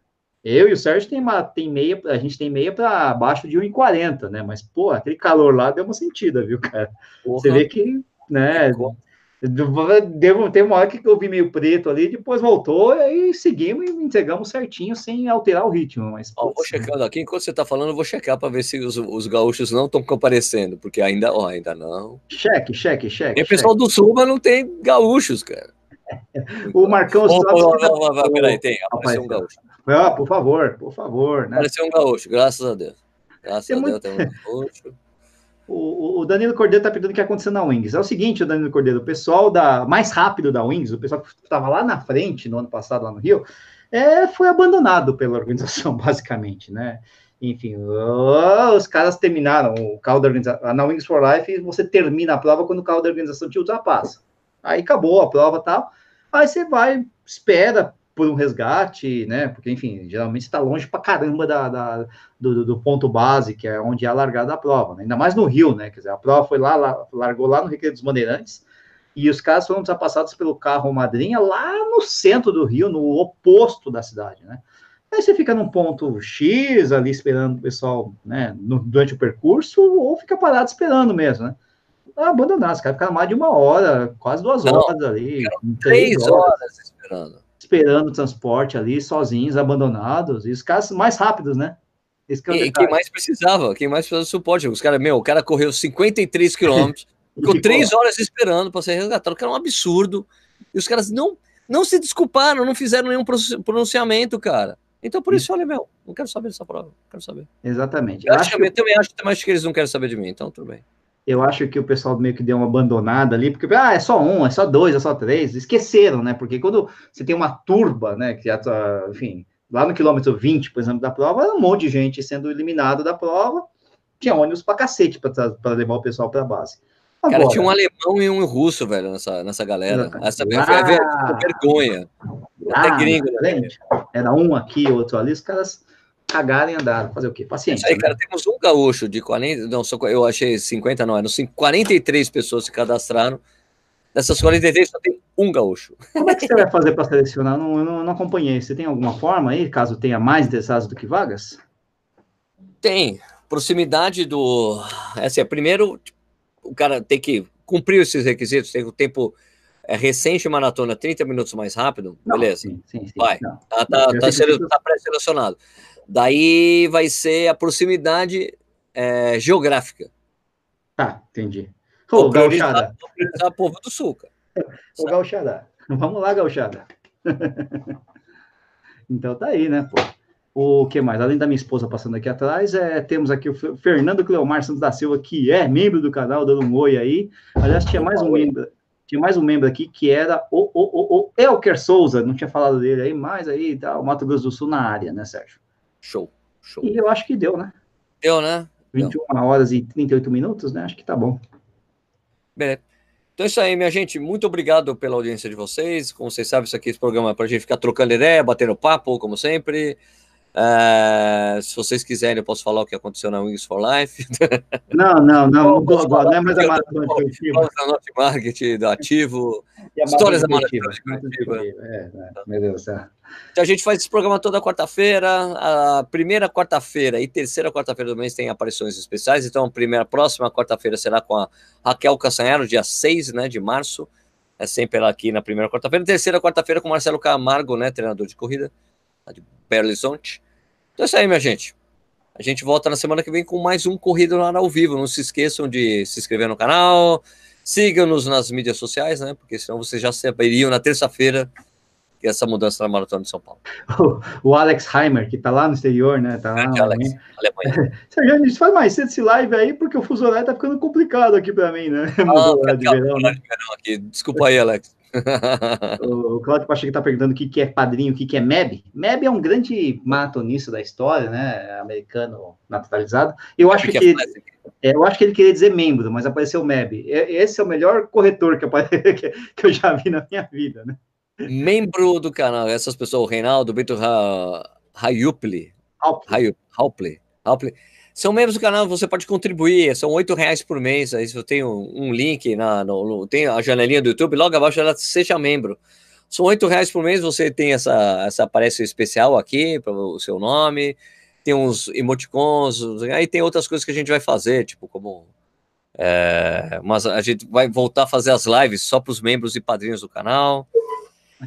Eu e o Sérgio tem, uma, tem meia, a gente tem meia para abaixo de 1,40, né? Mas, pô, aquele calor lá deu uma sentida, viu, cara? Porra. Você vê que, né? Deu, teve uma hora que eu vi meio preto ali, depois voltou e seguimos e entregamos certinho sem alterar o ritmo. Mas, ó, vou checando aqui, enquanto você está falando, eu vou checar para ver se os, os gaúchos não estão comparecendo, porque ainda, ó, ainda não. Cheque, cheque, cheque. Tem pessoal do sul, mas não tem gaúchos, cara. o Marcão oh, oh, oh, oh, Peraí, tem, apareceu um gaúcho. Ah, por favor, por favor. Né? Pareceu um gaúcho, graças a Deus. Graças tem a muito... Deus, tem um gaúcho. O, o Danilo Cordeiro está pedindo o que aconteceu na Wings. É o seguinte, o Danilo Cordeiro, o pessoal da mais rápido da Wings, o pessoal que estava lá na frente no ano passado, lá no Rio, é, foi abandonado pela organização, basicamente, né? Enfim, os caras terminaram o carro da organização. Na Wings for Life, você termina a prova quando o carro da organização te ultrapassa. Aí acabou a prova tal. Aí você vai, espera por um resgate, né? Porque, enfim, geralmente está longe pra caramba da, da do, do, ponto base, que é onde é a largada da prova, né? ainda mais no Rio, né? Quer dizer, a prova foi lá, lá largou lá no Recreio dos Bandeirantes, e os caras foram ultrapassados pelo carro madrinha lá no centro do Rio, no oposto da cidade, né? Aí você fica num ponto X ali esperando o pessoal, né, no, durante o percurso, ou fica parado esperando mesmo, né? Abandonar, os caras ficaram mais de uma hora, quase duas Não, horas ali. Três horas, horas esperando esperando o transporte ali, sozinhos, abandonados, e os caras mais rápidos, né? Esse que é e quem mais precisava, quem mais precisava de suporte, os caras, meu, o cara correu 53 quilômetros, ficou três horas esperando para ser resgatado, que era um absurdo, e os caras não, não se desculparam, não fizeram nenhum pronunciamento, cara. Então, por isso, olha, meu, não quero saber dessa prova, não quero saber. Exatamente. Eu, acho que... eu também acho, também acho que eles não querem saber de mim, então tudo bem eu acho que o pessoal meio que deu uma abandonada ali, porque, ah, é só um, é só dois, é só três, esqueceram, né? Porque quando você tem uma turba, né, que, enfim, lá no quilômetro 20, por exemplo, da prova, um monte de gente sendo eliminado da prova, tinha ônibus pra cacete para levar o pessoal para base. Agora, Cara, tinha um alemão e um russo, velho, nessa, nessa galera. Essa ah, vergonha. Ah, Até gringo, né? Era um aqui, outro ali, os caras cagaram e andaram. Fazer o quê? Paciência. Aí, né? cara, temos um gaúcho de 40. Não, só, eu achei 50, não, eram 43 pessoas se cadastraram. Dessas 43 só tem um gaúcho. Como é que você vai fazer para selecionar? Não, não, não acompanhei. Você tem alguma forma aí, caso tenha mais interessados do que vagas? Tem. Proximidade do. É assim, primeiro, o cara tem que cumprir esses requisitos, tem o tempo é recente maratona 30 minutos mais rápido, não, beleza. Sim, sim, sim, Vai. Não. Tá, tá, tá, tá pré-selecionado. Daí vai ser a proximidade é, geográfica. Tá, entendi. Ô, Gauchada. O povo do Sul, cara. Ô, Gauchada. Vamos lá, Gauchada. então tá aí, né, pô. O que mais? Além da minha esposa passando aqui atrás, é, temos aqui o Fernando Cleomar Santos da Silva, que é membro do canal, dando um oi aí. Aliás, tinha mais um membro, tinha mais um membro aqui que era o, o, o, o Elker Souza, não tinha falado dele aí, mas aí tá, o Mato Grosso do Sul na área, né, Sérgio? Show, show. E eu acho que deu, né? Deu, né? 21 deu. horas e 38 minutos, né? Acho que tá bom. Beleza. Então é isso aí, minha gente. Muito obrigado pela audiência de vocês. Como vocês sabem, isso aqui esse programa é para a gente ficar trocando ideia, batendo papo, como sempre. Uh, se vocês quiserem, eu posso falar o que aconteceu na Wings for Life. Não, não, não, não, não, não é mais a maratona coletiva. A marketing do ativo, histórias da maratona coletiva. É, é, meu Deus do céu. Então a gente faz esse programa toda quarta-feira. A primeira quarta-feira e terceira quarta-feira do mês tem aparições especiais. Então a primeira, próxima quarta-feira será com a Raquel Cassanharo, dia 6 né, de março. É sempre ela aqui na primeira quarta-feira. Terceira quarta-feira com Marcelo Camargo, né, treinador de corrida de Belo Horizonte. Então é isso aí, minha gente. A gente volta na semana que vem com mais um Corrida lá ao Vivo. Não se esqueçam de se inscrever no canal, sigam-nos nas mídias sociais, né? Porque senão vocês já saberiam na terça-feira que essa mudança na Maratona de São Paulo. O, Alex Heimer, que tá lá no exterior, né? Tá lá na Alex, Alemanha. Sérgio, a gente faz mais cedo esse live aí, porque o fuso horário tá ficando complicado aqui para mim, né? Ah, de verão, né? aqui. Desculpa aí, Alex. o Claudio Pacheco está perguntando o que, que é padrinho, o que, que é MEB. MEB é um grande maratonista da história, né? Americano naturalizado. Eu acho que, que é, eu acho que ele queria dizer membro, mas apareceu MEB. Esse é o melhor corretor que eu, que eu já vi na minha vida, né? Membro do canal, essas pessoas, o Reinaldo, o Bento Hayupli, Hauple, Hauple, são membros do canal, você pode contribuir, são oito reais por mês. Aí eu tenho um link na, no, tem a janelinha do YouTube, logo abaixo ela seja membro. São oito reais por mês, você tem essa, essa aparece especial aqui para o seu nome, tem uns emoticons, aí tem outras coisas que a gente vai fazer, tipo como é, mas a gente vai voltar a fazer as lives só para os membros e padrinhos do canal.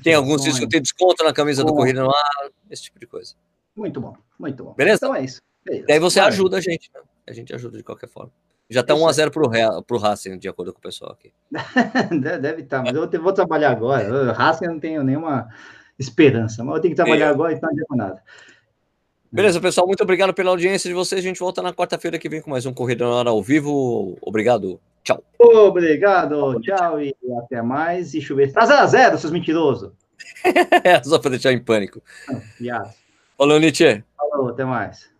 Tem alguns que tem desconto na camisa bom. do Corrida no Ar, esse tipo de coisa. Muito bom, muito bom. Beleza? Então é isso. Beleza. E aí você ajuda a gente, né? A gente ajuda de qualquer forma. Já tá 1x0 pro, pro Racing, de acordo com o pessoal aqui. Deve estar, tá, mas eu vou trabalhar agora. O Racing eu não tenho nenhuma esperança. Mas eu tenho que trabalhar agora, então não adianta nada. Beleza, pessoal. Muito obrigado pela audiência de vocês. A gente volta na quarta-feira que vem com mais um Corrida na Hora ao vivo. Obrigado. Tchau. Obrigado. Tchau e até mais. E chover. Tá 0x0, seus mentirosos. é, só para deixar em pânico. Falou, Nietzsche. Falou, até mais.